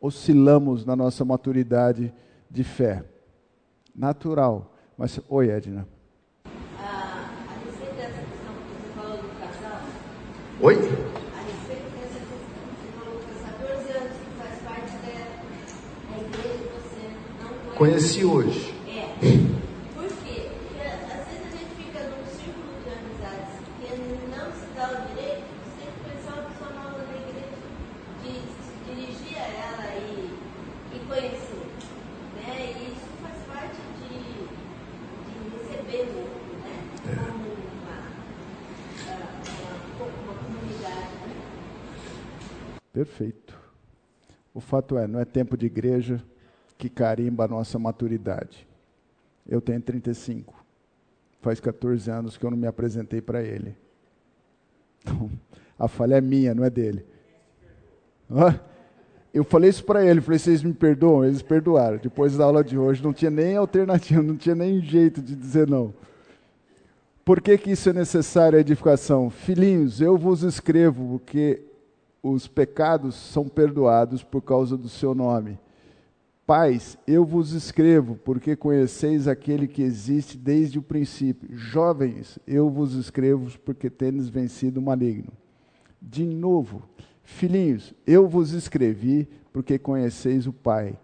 oscilamos na nossa maturidade de fé. Natural. Mas, oi, Edna. Ah, a respeito dessa questão que você falou do casal. Oi? A respeito dessa questão que você falou que 14 anos que faz parte da, igreja você não conhece. Conheci hoje. É. Perfeito. O fato é, não é tempo de igreja que carimba a nossa maturidade. Eu tenho 35. Faz 14 anos que eu não me apresentei para ele. Então, a falha é minha, não é dele. Eu falei isso para ele, falei, vocês me perdoam? Eles perdoaram. Depois da aula de hoje não tinha nem alternativa, não tinha nem jeito de dizer não. Por que, que isso é necessário, a edificação? Filhinhos, eu vos escrevo, porque os pecados são perdoados por causa do seu nome. Pais, eu vos escrevo, porque conheceis aquele que existe desde o princípio. Jovens, eu vos escrevo, porque tendes vencido o maligno. De novo, filhinhos, eu vos escrevi, porque conheceis o Pai.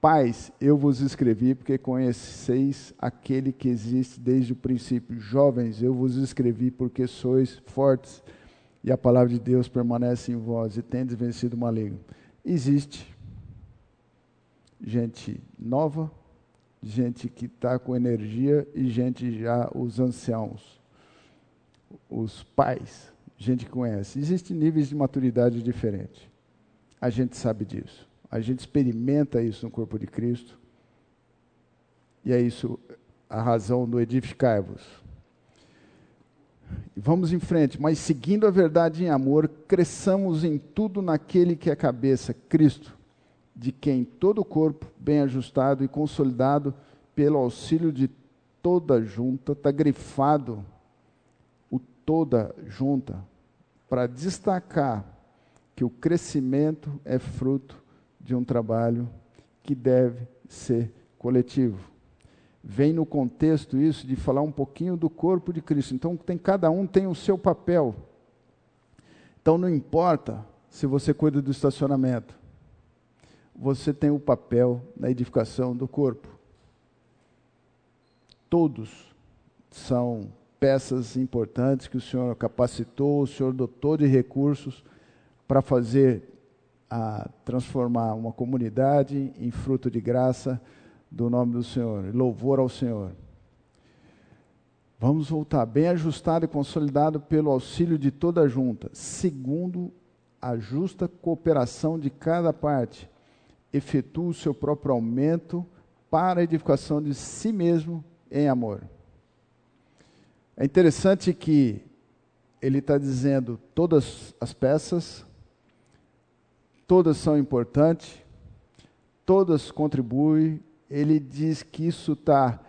Pais, eu vos escrevi, porque conheceis aquele que existe desde o princípio. Jovens, eu vos escrevi, porque sois fortes e a palavra de Deus permanece em vós e tendes vencido o maligno. Existe gente nova, gente que está com energia e gente já, os anciãos, os pais, gente que conhece. Existem níveis de maturidade diferentes. A gente sabe disso. A gente experimenta isso no corpo de Cristo. E é isso a razão do edificai-vos. Vamos em frente, mas seguindo a verdade em amor, cresçamos em tudo naquele que é cabeça, Cristo, de quem todo o corpo, bem ajustado e consolidado pelo auxílio de toda junta, está grifado, o toda junta para destacar que o crescimento é fruto de um trabalho que deve ser coletivo. Vem no contexto isso de falar um pouquinho do corpo de Cristo. Então tem cada um tem o seu papel. Então não importa se você cuida do estacionamento. Você tem o papel na edificação do corpo. Todos são peças importantes que o Senhor capacitou, o Senhor dotou de recursos para fazer a transformar uma comunidade em fruto de graça do nome do Senhor, louvor ao Senhor. Vamos voltar bem ajustado e consolidado pelo auxílio de toda a junta, segundo a justa cooperação de cada parte, efetua o seu próprio aumento para a edificação de si mesmo em amor. É interessante que ele está dizendo todas as peças, todas são importantes, todas contribuem. Ele diz que isso está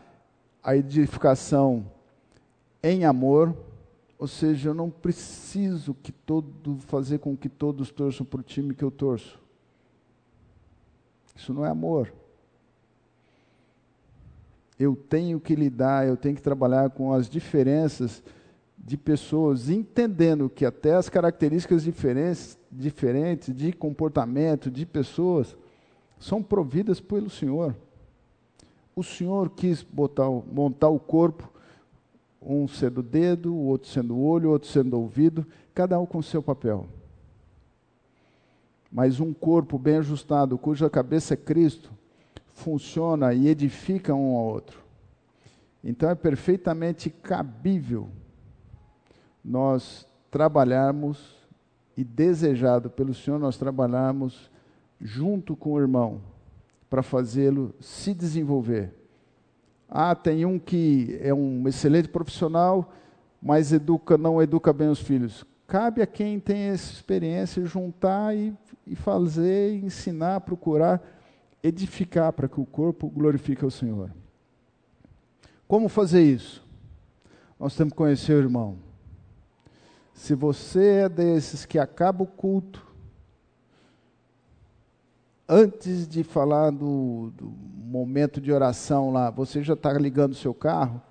a edificação em amor, ou seja, eu não preciso que todo fazer com que todos torçam para o time que eu torço. Isso não é amor. Eu tenho que lidar, eu tenho que trabalhar com as diferenças de pessoas, entendendo que até as características diferentes, diferentes de comportamento de pessoas são providas pelo Senhor. O Senhor quis botar, montar o corpo, um sendo o dedo, o outro sendo o olho, o outro sendo o ouvido, cada um com seu papel. Mas um corpo bem ajustado, cuja cabeça é Cristo, funciona e edifica um ao outro. Então é perfeitamente cabível nós trabalharmos e desejado pelo Senhor nós trabalharmos junto com o irmão para fazê-lo se desenvolver. Ah, tem um que é um excelente profissional, mas educa não educa bem os filhos. Cabe a quem tem essa experiência juntar e, e fazer, ensinar, procurar edificar para que o corpo glorifique o Senhor. Como fazer isso? Nós temos que conhecer o irmão. Se você é desses que acaba o culto, antes de falar do, do momento de oração lá, você já está ligando o seu carro,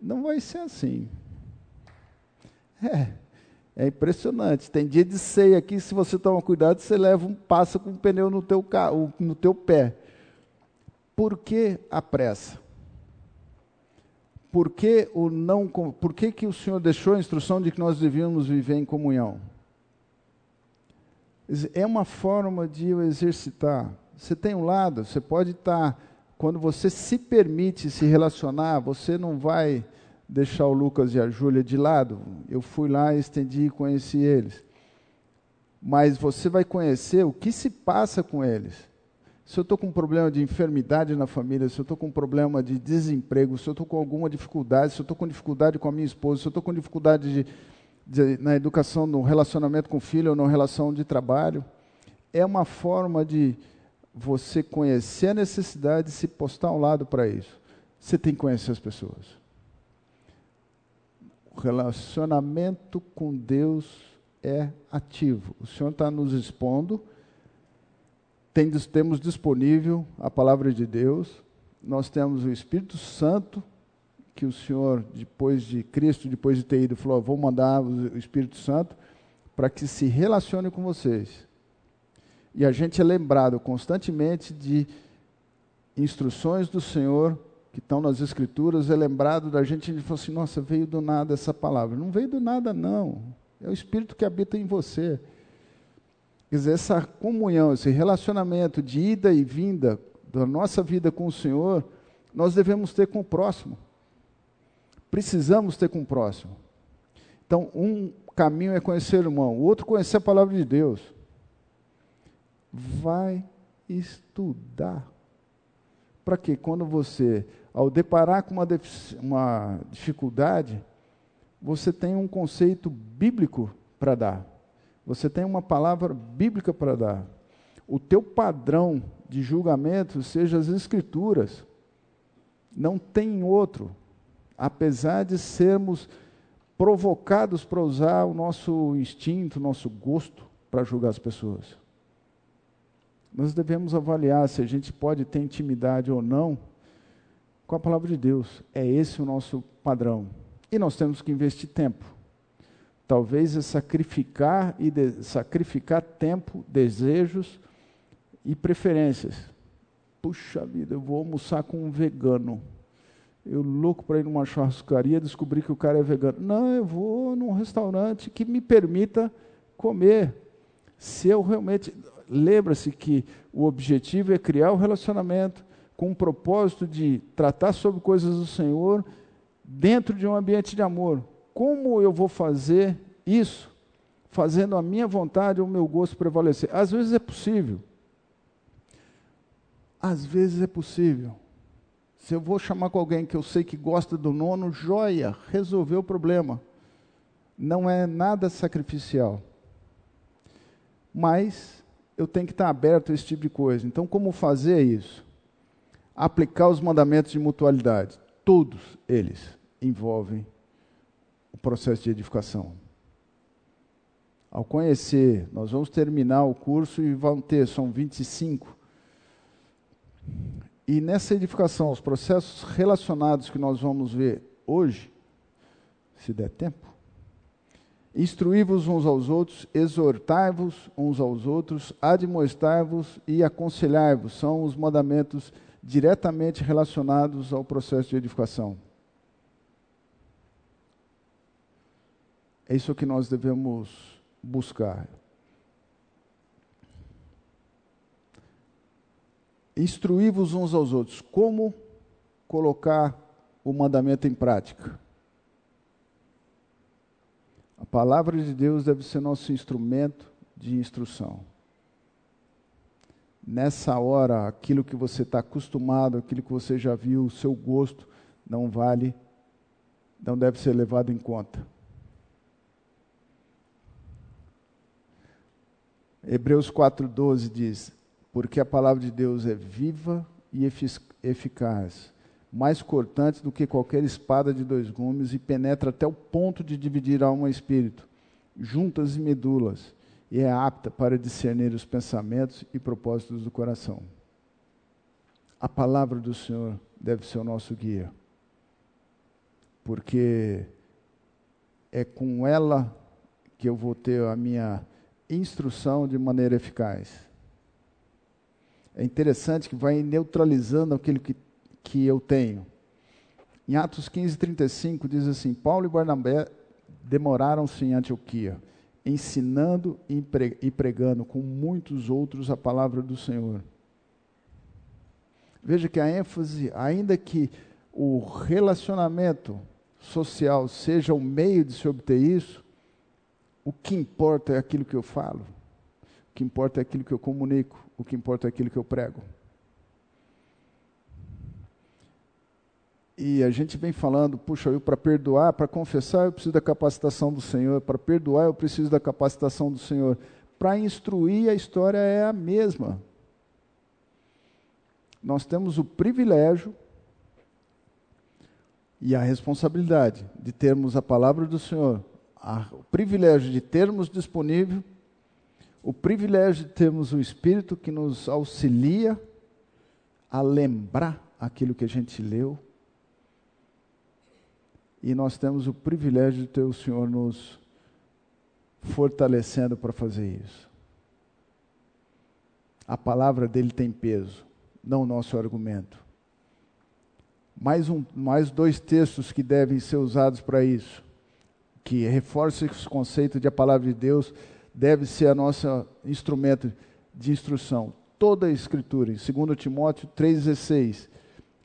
não vai ser assim. É, é impressionante. Tem dia de ceia aqui, se você toma cuidado, você leva um passa com um pneu no teu, carro, no teu pé. Por que a pressa? por que, o não, por que, que o Senhor deixou a instrução de que nós devíamos viver em comunhão? É uma forma de eu exercitar. Você tem um lado, você pode estar, quando você se permite se relacionar, você não vai deixar o Lucas e a Júlia de lado. Eu fui lá, estendi e conheci eles. Mas você vai conhecer o que se passa com eles se eu estou com um problema de enfermidade na família, se eu estou com um problema de desemprego, se eu estou com alguma dificuldade, se eu estou com dificuldade com a minha esposa, se eu estou com dificuldade de, na educação, no relacionamento com o filho ou na relação de trabalho, é uma forma de você conhecer a necessidade e se postar ao lado para isso. Você tem que conhecer as pessoas. O relacionamento com Deus é ativo. O Senhor está nos expondo tem, temos disponível a palavra de Deus, nós temos o Espírito Santo, que o Senhor, depois de Cristo, depois de ter ido, falou: vou mandar o Espírito Santo para que se relacione com vocês. E a gente é lembrado constantemente de instruções do Senhor que estão nas Escrituras, é lembrado da gente, a gente fala assim: nossa, veio do nada essa palavra. Não veio do nada, não. É o Espírito que habita em você. Quer dizer, essa comunhão, esse relacionamento de ida e vinda da nossa vida com o Senhor, nós devemos ter com o próximo. Precisamos ter com o próximo. Então, um caminho é conhecer o irmão, o outro conhecer a palavra de Deus. Vai estudar. Para que quando você, ao deparar com uma, uma dificuldade, você tenha um conceito bíblico para dar. Você tem uma palavra bíblica para dar. O teu padrão de julgamento seja as escrituras. Não tem outro. Apesar de sermos provocados para usar o nosso instinto, o nosso gosto para julgar as pessoas. Nós devemos avaliar se a gente pode ter intimidade ou não com a palavra de Deus. É esse o nosso padrão. E nós temos que investir tempo. Talvez é sacrificar e de, sacrificar tempo, desejos e preferências. Puxa vida, eu vou almoçar com um vegano. Eu louco para ir numa churrascaria, descobri que o cara é vegano. Não, eu vou num restaurante que me permita comer. Se eu realmente lembra-se que o objetivo é criar o um relacionamento com o propósito de tratar sobre coisas do Senhor dentro de um ambiente de amor. Como eu vou fazer isso? Fazendo a minha vontade ou o meu gosto prevalecer. Às vezes é possível. Às vezes é possível. Se eu vou chamar com alguém que eu sei que gosta do nono, joia, resolveu o problema. Não é nada sacrificial. Mas eu tenho que estar aberto a esse tipo de coisa. Então, como fazer isso? Aplicar os mandamentos de mutualidade. Todos eles envolvem o processo de edificação. Ao conhecer, nós vamos terminar o curso e vão ter, são 25 e nessa edificação, os processos relacionados que nós vamos ver hoje, se der tempo, instruí-vos uns aos outros, exortai-vos uns aos outros, admoestai-vos e aconselhai-vos, são os mandamentos diretamente relacionados ao processo de edificação. É isso que nós devemos buscar. Instruí-vos uns aos outros. Como colocar o mandamento em prática? A palavra de Deus deve ser nosso instrumento de instrução. Nessa hora, aquilo que você está acostumado, aquilo que você já viu, o seu gosto, não vale, não deve ser levado em conta. Hebreus 4,12 diz: porque a palavra de Deus é viva e eficaz, mais cortante do que qualquer espada de dois gumes e penetra até o ponto de dividir alma e espírito, juntas e medulas, e é apta para discernir os pensamentos e propósitos do coração. A palavra do Senhor deve ser o nosso guia, porque é com ela que eu vou ter a minha instrução de maneira eficaz é interessante que vai neutralizando aquilo que, que eu tenho. Em Atos 15, 35 diz assim: Paulo e Barnabé demoraram-se em Antioquia, ensinando e pregando com muitos outros a palavra do Senhor. Veja que a ênfase, ainda que o relacionamento social seja o meio de se obter isso, o que importa é aquilo que eu falo, o que importa é aquilo que eu comunico, o que importa é aquilo que eu prego. E a gente vem falando, puxa, eu para perdoar, para confessar, eu preciso da capacitação do Senhor, para perdoar, eu preciso da capacitação do Senhor. Para instruir, a história é a mesma. Nós temos o privilégio e a responsabilidade de termos a palavra do Senhor, o privilégio de termos disponível o privilégio de termos o Espírito que nos auxilia a lembrar aquilo que a gente leu. E nós temos o privilégio de ter o Senhor nos fortalecendo para fazer isso. A palavra dele tem peso, não o nosso argumento. Mais, um, mais dois textos que devem ser usados para isso, que reforçam esse conceito de a palavra de Deus deve ser a nossa instrumento de instrução. Toda a escritura, em 2 Timóteo 3,16,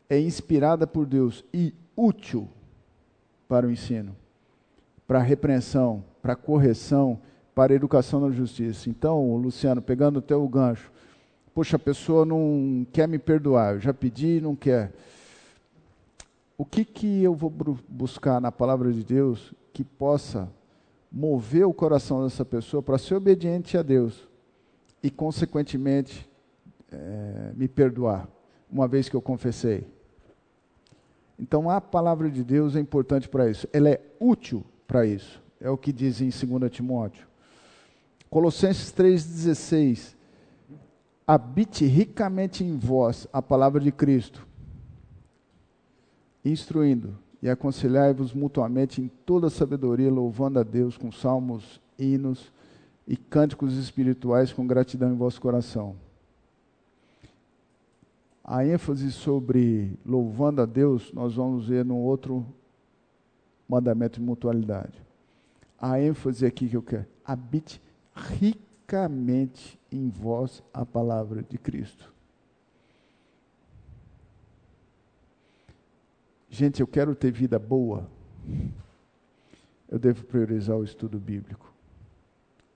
é inspirada por Deus e útil para o ensino, para a repreensão, para a correção, para a educação na justiça. Então, Luciano, pegando o teu gancho, poxa, a pessoa não quer me perdoar, eu já pedi não quer. O que, que eu vou buscar na palavra de Deus que possa mover o coração dessa pessoa para ser obediente a Deus e, consequentemente, é, me perdoar, uma vez que eu confessei. Então, a palavra de Deus é importante para isso. Ela é útil para isso. É o que diz em 2 Timóteo. Colossenses 3,16. Habite ricamente em vós a palavra de Cristo, instruindo e aconselhai-vos mutuamente em toda sabedoria, louvando a Deus com salmos, hinos e cânticos espirituais com gratidão em vosso coração. A ênfase sobre louvando a Deus, nós vamos ver no outro mandamento de mutualidade. A ênfase aqui que eu quero, habite ricamente em vós a palavra de Cristo. Gente, eu quero ter vida boa. Eu devo priorizar o estudo bíblico.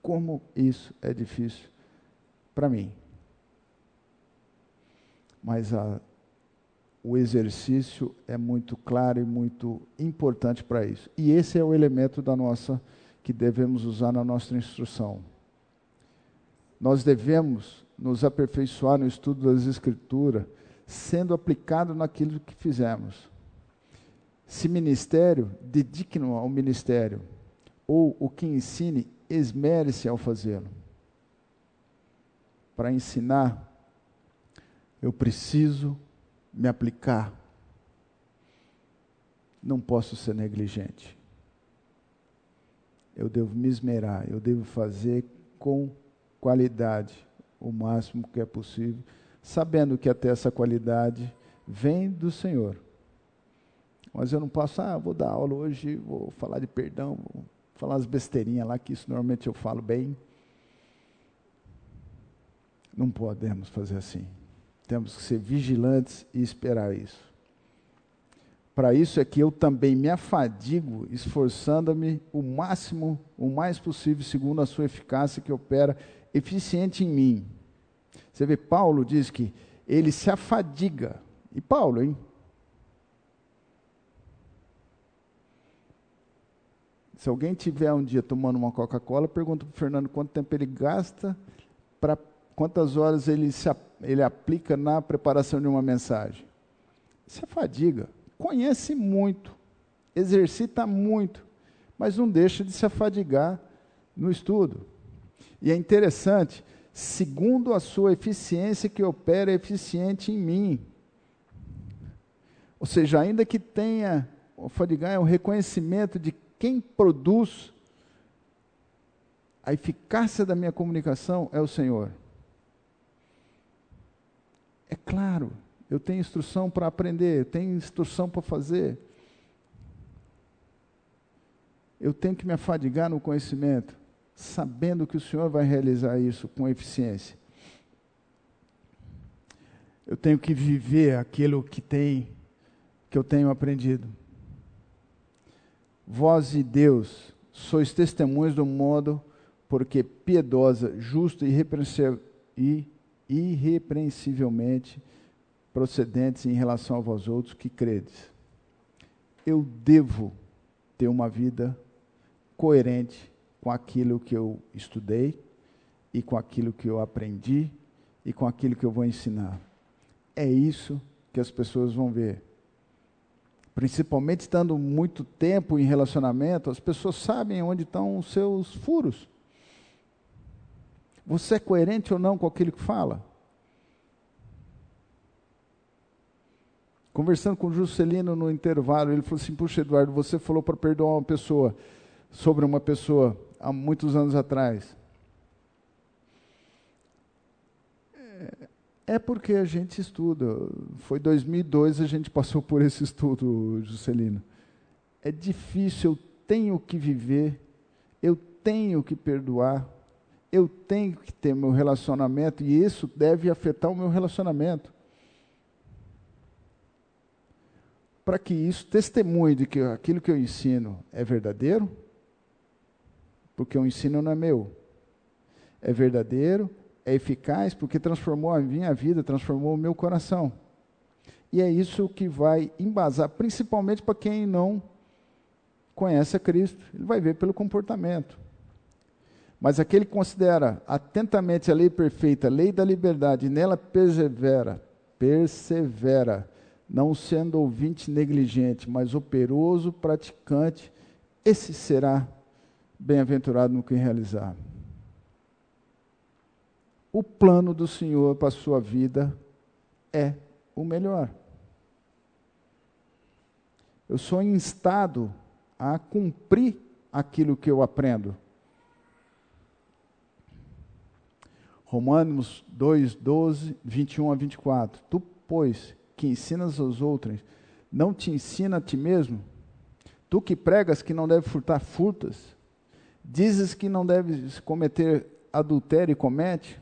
Como isso é difícil para mim. Mas a, o exercício é muito claro e muito importante para isso. E esse é o elemento da nossa que devemos usar na nossa instrução. Nós devemos nos aperfeiçoar no estudo das Escrituras, sendo aplicado naquilo que fizemos. Se ministério, dedique-no ao ministério, ou o que ensine, esmere-se ao fazê-lo. Para ensinar, eu preciso me aplicar. Não posso ser negligente. Eu devo me esmerar, eu devo fazer com qualidade o máximo que é possível, sabendo que até essa qualidade vem do Senhor. Mas eu não posso, ah, vou dar aula hoje, vou falar de perdão, vou falar as besteirinhas lá, que isso normalmente eu falo bem. Não podemos fazer assim. Temos que ser vigilantes e esperar isso. Para isso é que eu também me afadigo, esforçando-me o máximo, o mais possível, segundo a sua eficácia que opera eficiente em mim. Você vê, Paulo diz que ele se afadiga. E Paulo, hein? Se alguém tiver um dia tomando uma Coca-Cola, pergunta para o Fernando quanto tempo ele gasta, para quantas horas ele, se, ele aplica na preparação de uma mensagem. Se afadiga, conhece muito, exercita muito, mas não deixa de se afadigar no estudo. E é interessante, segundo a sua eficiência que opera eficiente em mim. Ou seja, ainda que tenha, o fadigar é um reconhecimento de quem produz a eficácia da minha comunicação é o Senhor. É claro, eu tenho instrução para aprender, eu tenho instrução para fazer. Eu tenho que me afadigar no conhecimento, sabendo que o Senhor vai realizar isso com eficiência. Eu tenho que viver aquilo que tem que eu tenho aprendido. Vós e Deus sois testemunhas do modo porque piedosa, justa e irrepreensivelmente procedentes em relação a vós outros que credes. Eu devo ter uma vida coerente com aquilo que eu estudei e com aquilo que eu aprendi e com aquilo que eu vou ensinar. É isso que as pessoas vão ver principalmente estando muito tempo em relacionamento, as pessoas sabem onde estão os seus furos. Você é coerente ou não com aquilo que fala? Conversando com o Juscelino no intervalo, ele falou assim: Puxa, Eduardo, você falou para perdoar uma pessoa, sobre uma pessoa, há muitos anos atrás. É porque a gente estuda. Foi 2002 a gente passou por esse estudo, Juscelino. É difícil, eu tenho que viver, eu tenho que perdoar, eu tenho que ter meu relacionamento e isso deve afetar o meu relacionamento. Para que isso testemunhe de que aquilo que eu ensino é verdadeiro, porque o ensino não é meu, é verdadeiro, é eficaz porque transformou a minha vida, transformou o meu coração. E é isso que vai embasar, principalmente para quem não conhece a Cristo. Ele vai ver pelo comportamento. Mas aquele que considera atentamente a lei perfeita, a lei da liberdade, e nela persevera, persevera, não sendo ouvinte negligente, mas operoso praticante, esse será bem-aventurado no que realizar. O plano do Senhor para a sua vida é o melhor. Eu sou instado a cumprir aquilo que eu aprendo. Romanos 2, 12, 21 a 24. Tu, pois, que ensinas aos outros, não te ensina a ti mesmo? Tu que pregas que não deve furtar, furtas. Dizes que não deves cometer adultério e comete.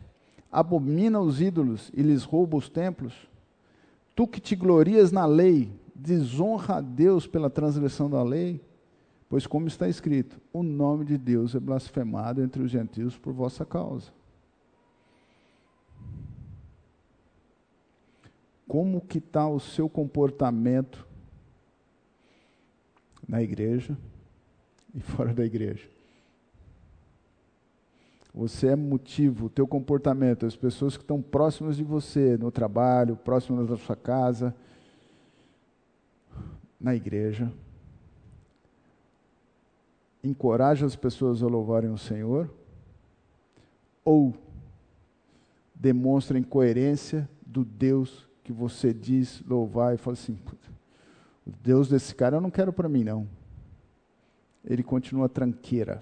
Abomina os ídolos e lhes rouba os templos. Tu que te glorias na lei, desonra a Deus pela transgressão da lei. Pois, como está escrito, o nome de Deus é blasfemado entre os gentios por vossa causa. Como que está o seu comportamento na igreja e fora da igreja? Você é motivo, o teu comportamento, as pessoas que estão próximas de você, no trabalho, próximas da sua casa, na igreja. Encoraja as pessoas a louvarem o Senhor ou demonstra incoerência do Deus que você diz louvar e fala assim: o Deus desse cara eu não quero para mim, não. Ele continua tranqueira.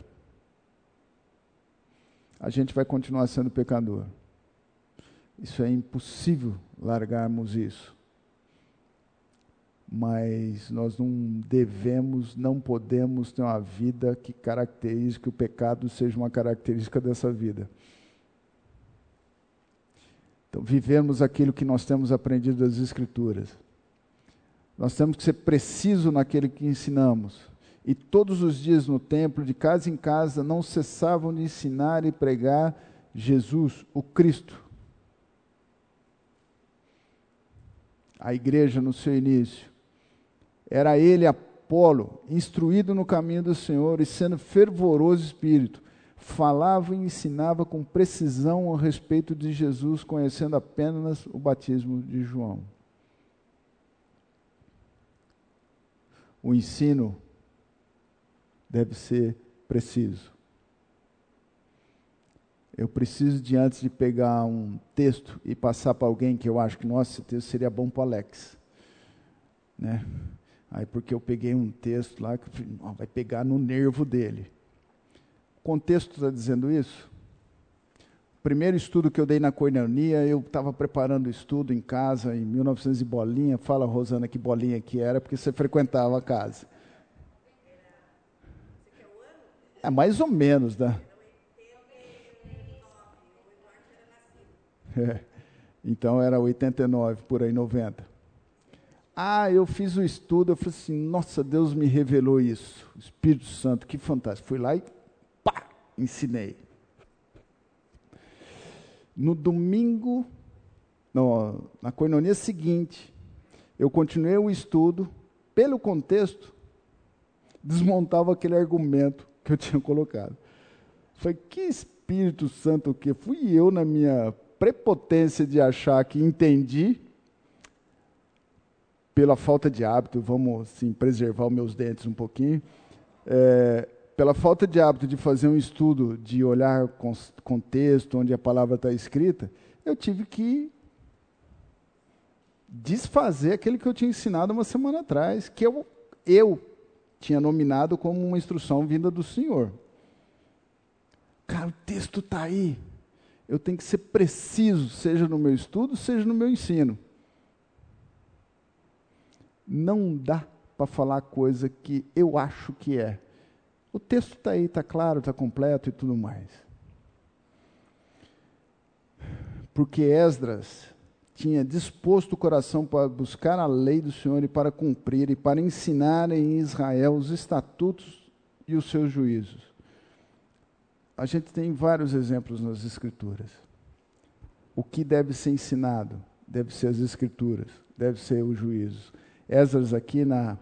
A gente vai continuar sendo pecador. Isso é impossível largarmos isso. Mas nós não devemos, não podemos ter uma vida que caracterize que o pecado seja uma característica dessa vida. Então, vivemos aquilo que nós temos aprendido das Escrituras. Nós temos que ser precisos naquele que ensinamos. E todos os dias no templo, de casa em casa, não cessavam de ensinar e pregar Jesus, o Cristo. A igreja no seu início. Era ele, Apolo, instruído no caminho do Senhor e sendo fervoroso espírito, falava e ensinava com precisão a respeito de Jesus, conhecendo apenas o batismo de João. O ensino deve ser preciso. Eu preciso de antes de pegar um texto e passar para alguém que eu acho que nossa, esse texto seria bom para o Alex, né? Aí porque eu peguei um texto lá que vai pegar no nervo dele contexto está dizendo isso? O primeiro estudo que eu dei na coinonia, eu estava preparando o estudo em casa, em 1900 e bolinha. Fala, Rosana, que bolinha que era, porque você frequentava a casa. É mais ou menos, né? É. Então era 89, por aí 90. Ah, eu fiz o estudo, eu falei assim, nossa, Deus me revelou isso. Espírito Santo, que fantástico. Fui lá e ensinei. No domingo, no, na coinonia seguinte, eu continuei o estudo, pelo contexto, desmontava aquele argumento que eu tinha colocado. Foi que Espírito Santo que? Fui eu na minha prepotência de achar que entendi, pela falta de hábito, vamos assim, preservar os meus dentes um pouquinho. É, pela falta de hábito de fazer um estudo, de olhar contexto, onde a palavra está escrita, eu tive que desfazer aquele que eu tinha ensinado uma semana atrás, que eu, eu tinha nominado como uma instrução vinda do Senhor. Cara, o texto está aí. Eu tenho que ser preciso, seja no meu estudo, seja no meu ensino. Não dá para falar coisa que eu acho que é. O texto está aí, está claro, está completo e tudo mais. Porque Esdras tinha disposto o coração para buscar a lei do Senhor e para cumprir e para ensinar em Israel os estatutos e os seus juízos. A gente tem vários exemplos nas Escrituras. O que deve ser ensinado deve ser as Escrituras, deve ser os juízos. Esdras, aqui na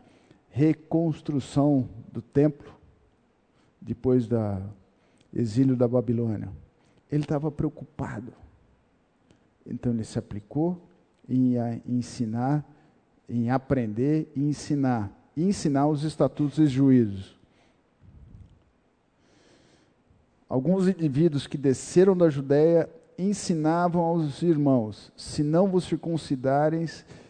reconstrução do templo, depois do exílio da Babilônia. Ele estava preocupado. Então ele se aplicou em ensinar, em aprender e ensinar. E ensinar os estatutos e juízos. Alguns indivíduos que desceram da Judéia ensinavam aos irmãos: se não vos circuncidarem,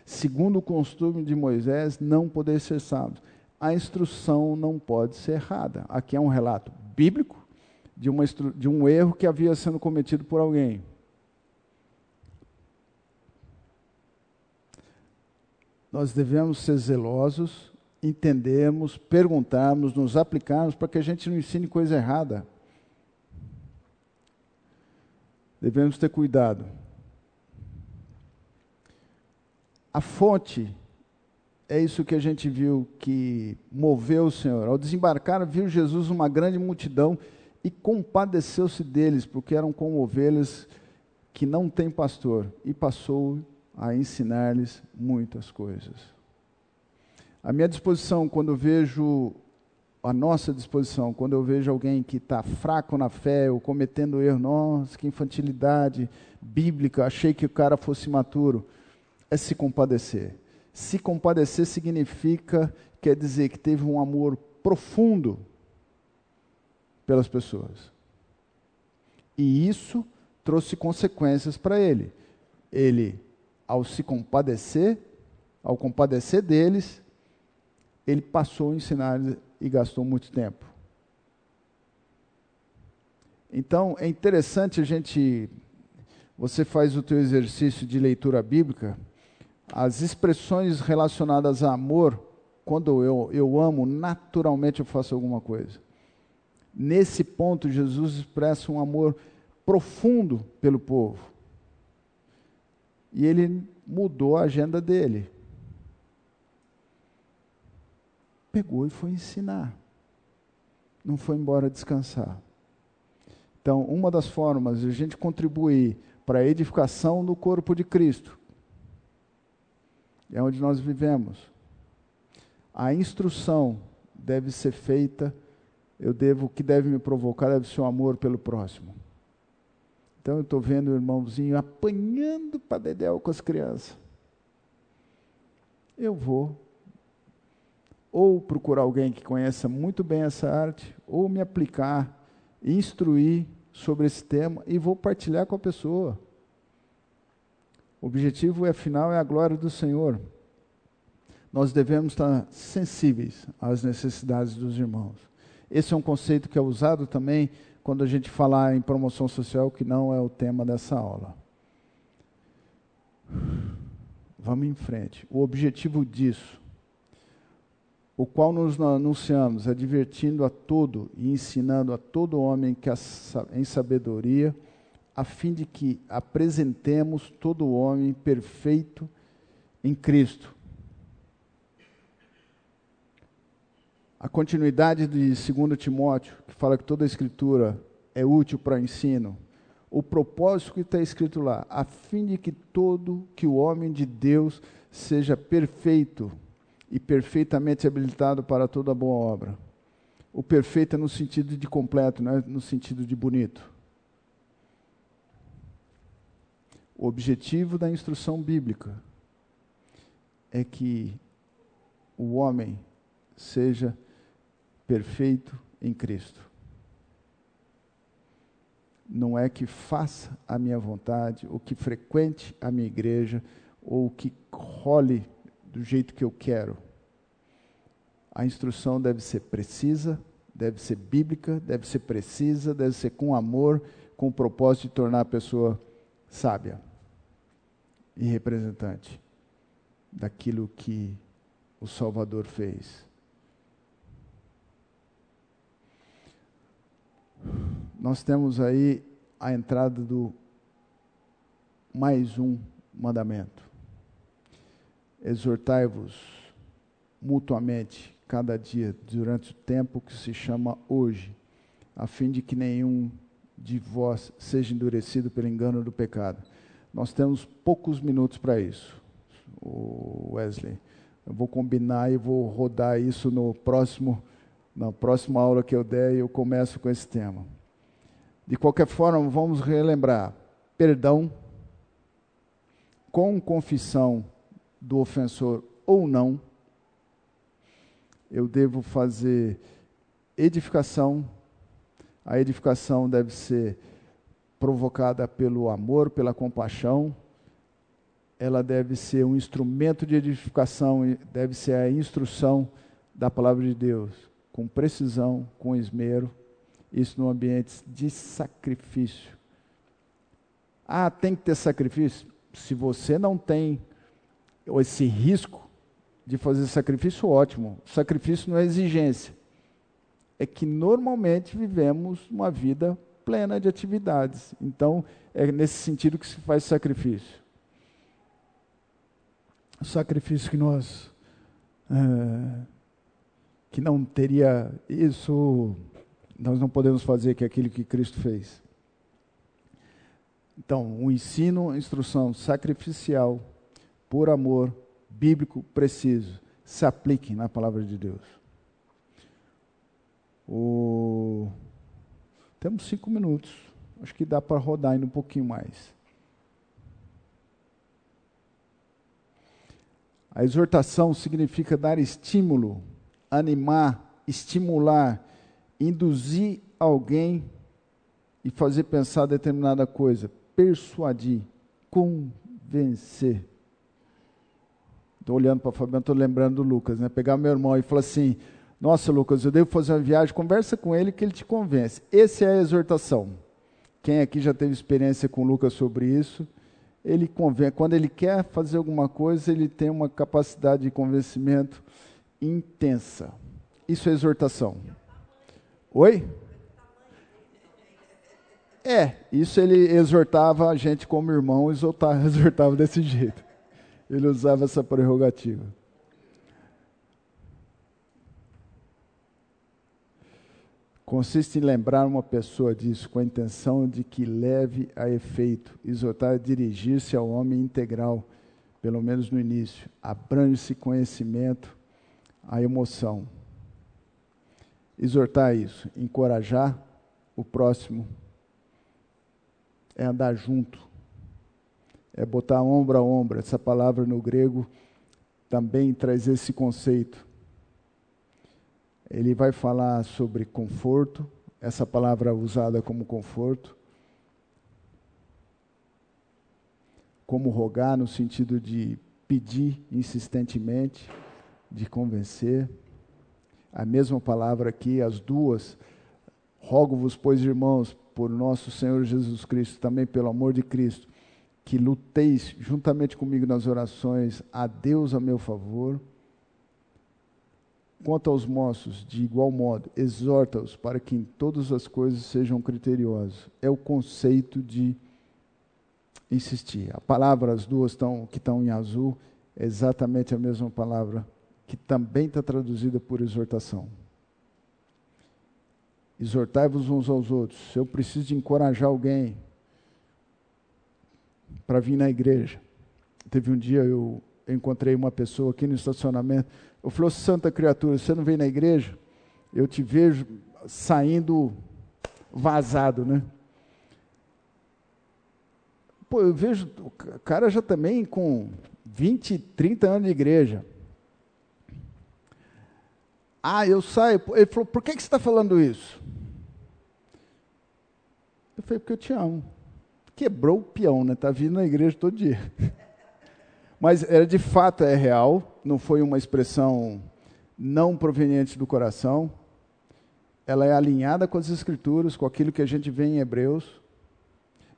segundo o costume de Moisés, não podeis ser salvos. A instrução não pode ser errada. Aqui é um relato bíblico de, uma, de um erro que havia sendo cometido por alguém. Nós devemos ser zelosos, entendermos, perguntarmos, nos aplicarmos para que a gente não ensine coisa errada. Devemos ter cuidado. A fonte é isso que a gente viu que moveu o Senhor. Ao desembarcar, viu Jesus uma grande multidão e compadeceu-se deles, porque eram como ovelhas que não têm pastor, e passou a ensinar-lhes muitas coisas. A minha disposição, quando eu vejo, a nossa disposição, quando eu vejo alguém que está fraco na fé ou cometendo erro, nossa, que infantilidade bíblica, achei que o cara fosse maturo, é se compadecer. Se compadecer significa, quer dizer que teve um amor profundo pelas pessoas. E isso trouxe consequências para ele. Ele, ao se compadecer, ao compadecer deles, ele passou a ensinar e gastou muito tempo. Então, é interessante a gente você faz o teu exercício de leitura bíblica, as expressões relacionadas a amor, quando eu, eu amo, naturalmente eu faço alguma coisa. Nesse ponto, Jesus expressa um amor profundo pelo povo. E ele mudou a agenda dele. Pegou e foi ensinar. Não foi embora descansar. Então, uma das formas de a gente contribuir para a edificação do corpo de Cristo é onde nós vivemos. A instrução deve ser feita eu devo, o que deve me provocar deve ser o amor pelo próximo. Então eu estou vendo o irmãozinho apanhando para dedéu com as crianças. Eu vou ou procurar alguém que conheça muito bem essa arte, ou me aplicar, instruir sobre esse tema e vou partilhar com a pessoa. O objetivo é, afinal é a glória do Senhor. Nós devemos estar sensíveis às necessidades dos irmãos. Esse é um conceito que é usado também quando a gente falar em promoção social, que não é o tema dessa aula. Vamos em frente. O objetivo disso, o qual nos anunciamos, advertindo a todo e ensinando a todo homem que em sabedoria, a fim de que apresentemos todo homem perfeito em Cristo. A continuidade de 2 Timóteo, que fala que toda a escritura é útil para ensino, o propósito que está escrito lá, a fim de que todo, que o homem de Deus seja perfeito e perfeitamente habilitado para toda boa obra. O perfeito é no sentido de completo, não é no sentido de bonito. O objetivo da instrução bíblica é que o homem seja perfeito em Cristo. Não é que faça a minha vontade, ou que frequente a minha igreja, ou que role do jeito que eu quero. A instrução deve ser precisa, deve ser bíblica, deve ser precisa, deve ser com amor, com o propósito de tornar a pessoa sábia e representante daquilo que o Salvador fez. Nós temos aí a entrada do mais um mandamento. Exortai-vos mutuamente cada dia durante o tempo que se chama hoje, a fim de que nenhum de vós seja endurecido pelo engano do pecado. Nós temos poucos minutos para isso, Wesley. Eu vou combinar e vou rodar isso no próximo na próxima aula que eu der, eu começo com esse tema. De qualquer forma, vamos relembrar: perdão, com confissão do ofensor ou não, eu devo fazer edificação, A edificação deve ser provocada pelo amor, pela compaixão. Ela deve ser um instrumento de edificação, deve ser a instrução da palavra de Deus, com precisão, com esmero. Isso no ambiente de sacrifício. Ah, tem que ter sacrifício? Se você não tem esse risco de fazer sacrifício, ótimo. Sacrifício não é exigência. É que normalmente vivemos uma vida plena de atividades. Então, é nesse sentido que se faz sacrifício. O sacrifício que nós. É, que não teria. Isso nós não podemos fazer, que é aquilo que Cristo fez. Então, o ensino, instrução sacrificial, por amor, bíblico, preciso, se aplique na palavra de Deus. O... Temos cinco minutos. Acho que dá para rodar ainda um pouquinho mais. A exortação significa dar estímulo, animar, estimular, induzir alguém e fazer pensar determinada coisa, persuadir, convencer. Estou olhando para o Fabiano, estou lembrando do Lucas, né? Pegar meu irmão e falar assim: Nossa, Lucas, eu devo fazer uma viagem, conversa com ele que ele te convence. Essa é a exortação. Quem aqui já teve experiência com o Lucas sobre isso, ele convence. Quando ele quer fazer alguma coisa, ele tem uma capacidade de convencimento intensa. Isso é exortação. Oi? É, isso ele exortava a gente como irmão, exortava, exortava desse jeito. Ele usava essa prerrogativa. Consiste em lembrar uma pessoa disso com a intenção de que leve a efeito. Exortar é dirigir-se ao homem integral, pelo menos no início. Abrange-se conhecimento, a emoção. Exortar é isso, encorajar o próximo, é andar junto é botar ombro a ombro. Essa palavra no grego também traz esse conceito. Ele vai falar sobre conforto, essa palavra usada como conforto, como rogar no sentido de pedir insistentemente, de convencer. A mesma palavra aqui, as duas. Rogo-vos, pois, irmãos, por nosso Senhor Jesus Cristo, também pelo amor de Cristo, que luteis juntamente comigo nas orações a Deus a meu favor. Quanto aos moços, de igual modo, exorta-os para que em todas as coisas sejam criteriosos. É o conceito de insistir. A palavra, as duas tão, que estão em azul, é exatamente a mesma palavra que também está traduzida por exortação. Exortai-vos uns aos outros. Eu preciso de encorajar alguém, para vir na igreja. Teve um dia eu encontrei uma pessoa aqui no estacionamento. Eu falei, santa criatura, você não vem na igreja? Eu te vejo saindo vazado, né? Pô, eu vejo o cara já também com 20, 30 anos de igreja. Ah, eu saio. Ele falou, por que, que você está falando isso? Eu falei, porque eu te amo quebrou o peão, né? Está vindo na igreja todo dia. Mas era de fato é real, não foi uma expressão não proveniente do coração. Ela é alinhada com as escrituras, com aquilo que a gente vê em Hebreus.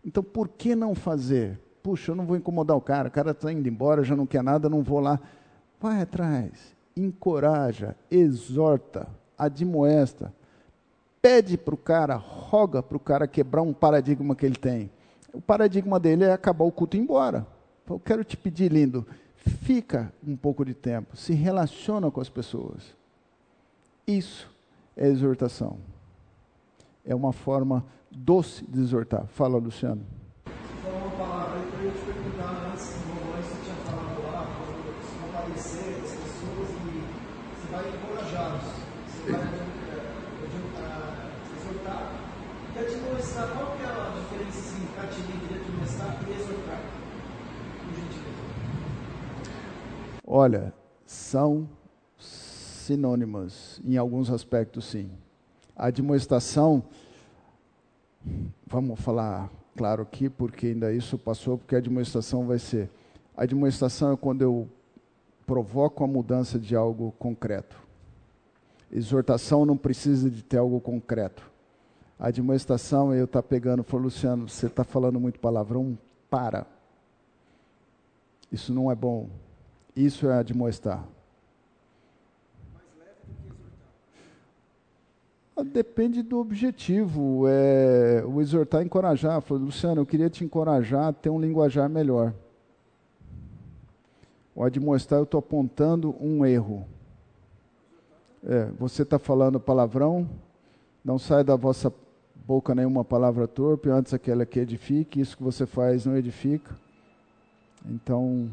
Então, por que não fazer? Puxa, eu não vou incomodar o cara, o cara está indo embora, já não quer nada, não vou lá. Vai atrás, encoraja, exorta, admoesta, pede para o cara, roga para o cara quebrar um paradigma que ele tem o paradigma dele é acabar o culto e ir embora. Eu quero te pedir, lindo, fica um pouco de tempo, se relaciona com as pessoas. Isso é exortação. É uma forma doce de exortar. Fala, Luciano. Você falou uma palavra aí que eu ia te perguntar antes, você tinha falado lá, se compadecer as pessoas e você vai encorajá-los. Você vai uh, exortar e admoestar. Qual que é a diferença assim, e exortar? Olha, são sinônimas em alguns aspectos, sim. A admoestação, vamos falar claro aqui, porque ainda isso passou, porque a demonstração vai ser. A demonstração é quando eu provoco a mudança de algo concreto. Exortação não precisa de ter algo concreto. A demonstração é eu estar tá pegando, falou, Luciano, você está falando muito palavrão, para. Isso não é bom. Isso é admoestar. Ah, depende do objetivo. É, o exortar é encorajar. Falei, Luciano, eu queria te encorajar a ter um linguajar melhor. O admoestar, eu estou apontando um erro. É, você está falando palavrão, não sai da vossa boca nenhuma palavra torpe, antes aquela que edifique, isso que você faz não edifica. Então,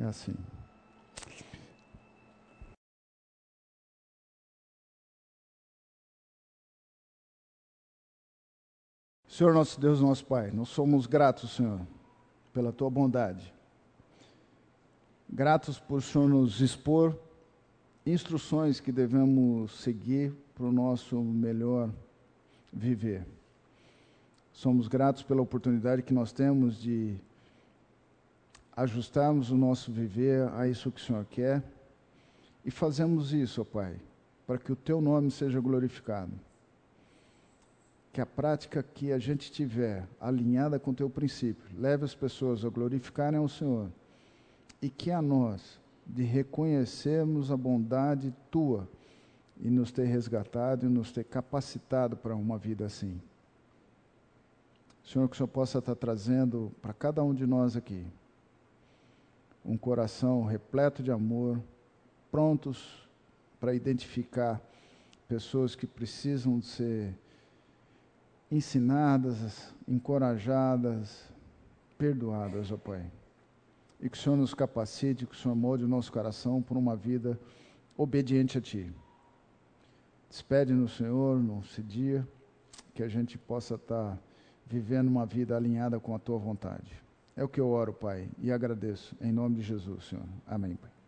é assim. Senhor nosso Deus, nosso Pai, nós somos gratos, Senhor, pela tua bondade. Gratos por o Senhor nos expor instruções que devemos seguir para o nosso melhor viver. Somos gratos pela oportunidade que nós temos de ajustarmos o nosso viver a isso que o Senhor quer e fazemos isso, ó Pai, para que o Teu nome seja glorificado. Que a prática que a gente tiver alinhada com o Teu princípio leve as pessoas a glorificarem ao Senhor e que a nós de reconhecermos a bondade Tua e nos ter resgatado e nos ter capacitado para uma vida assim. Senhor, que o Senhor possa estar trazendo para cada um de nós aqui um coração repleto de amor, prontos para identificar pessoas que precisam ser ensinadas, encorajadas, perdoadas, ó Pai. E que o Senhor nos capacite, que o Senhor molde o nosso coração por uma vida obediente a Ti. Despede no Senhor nesse dia, que a gente possa estar vivendo uma vida alinhada com a tua vontade. É o que eu oro, Pai, e agradeço. Em nome de Jesus, Senhor. Amém, Pai.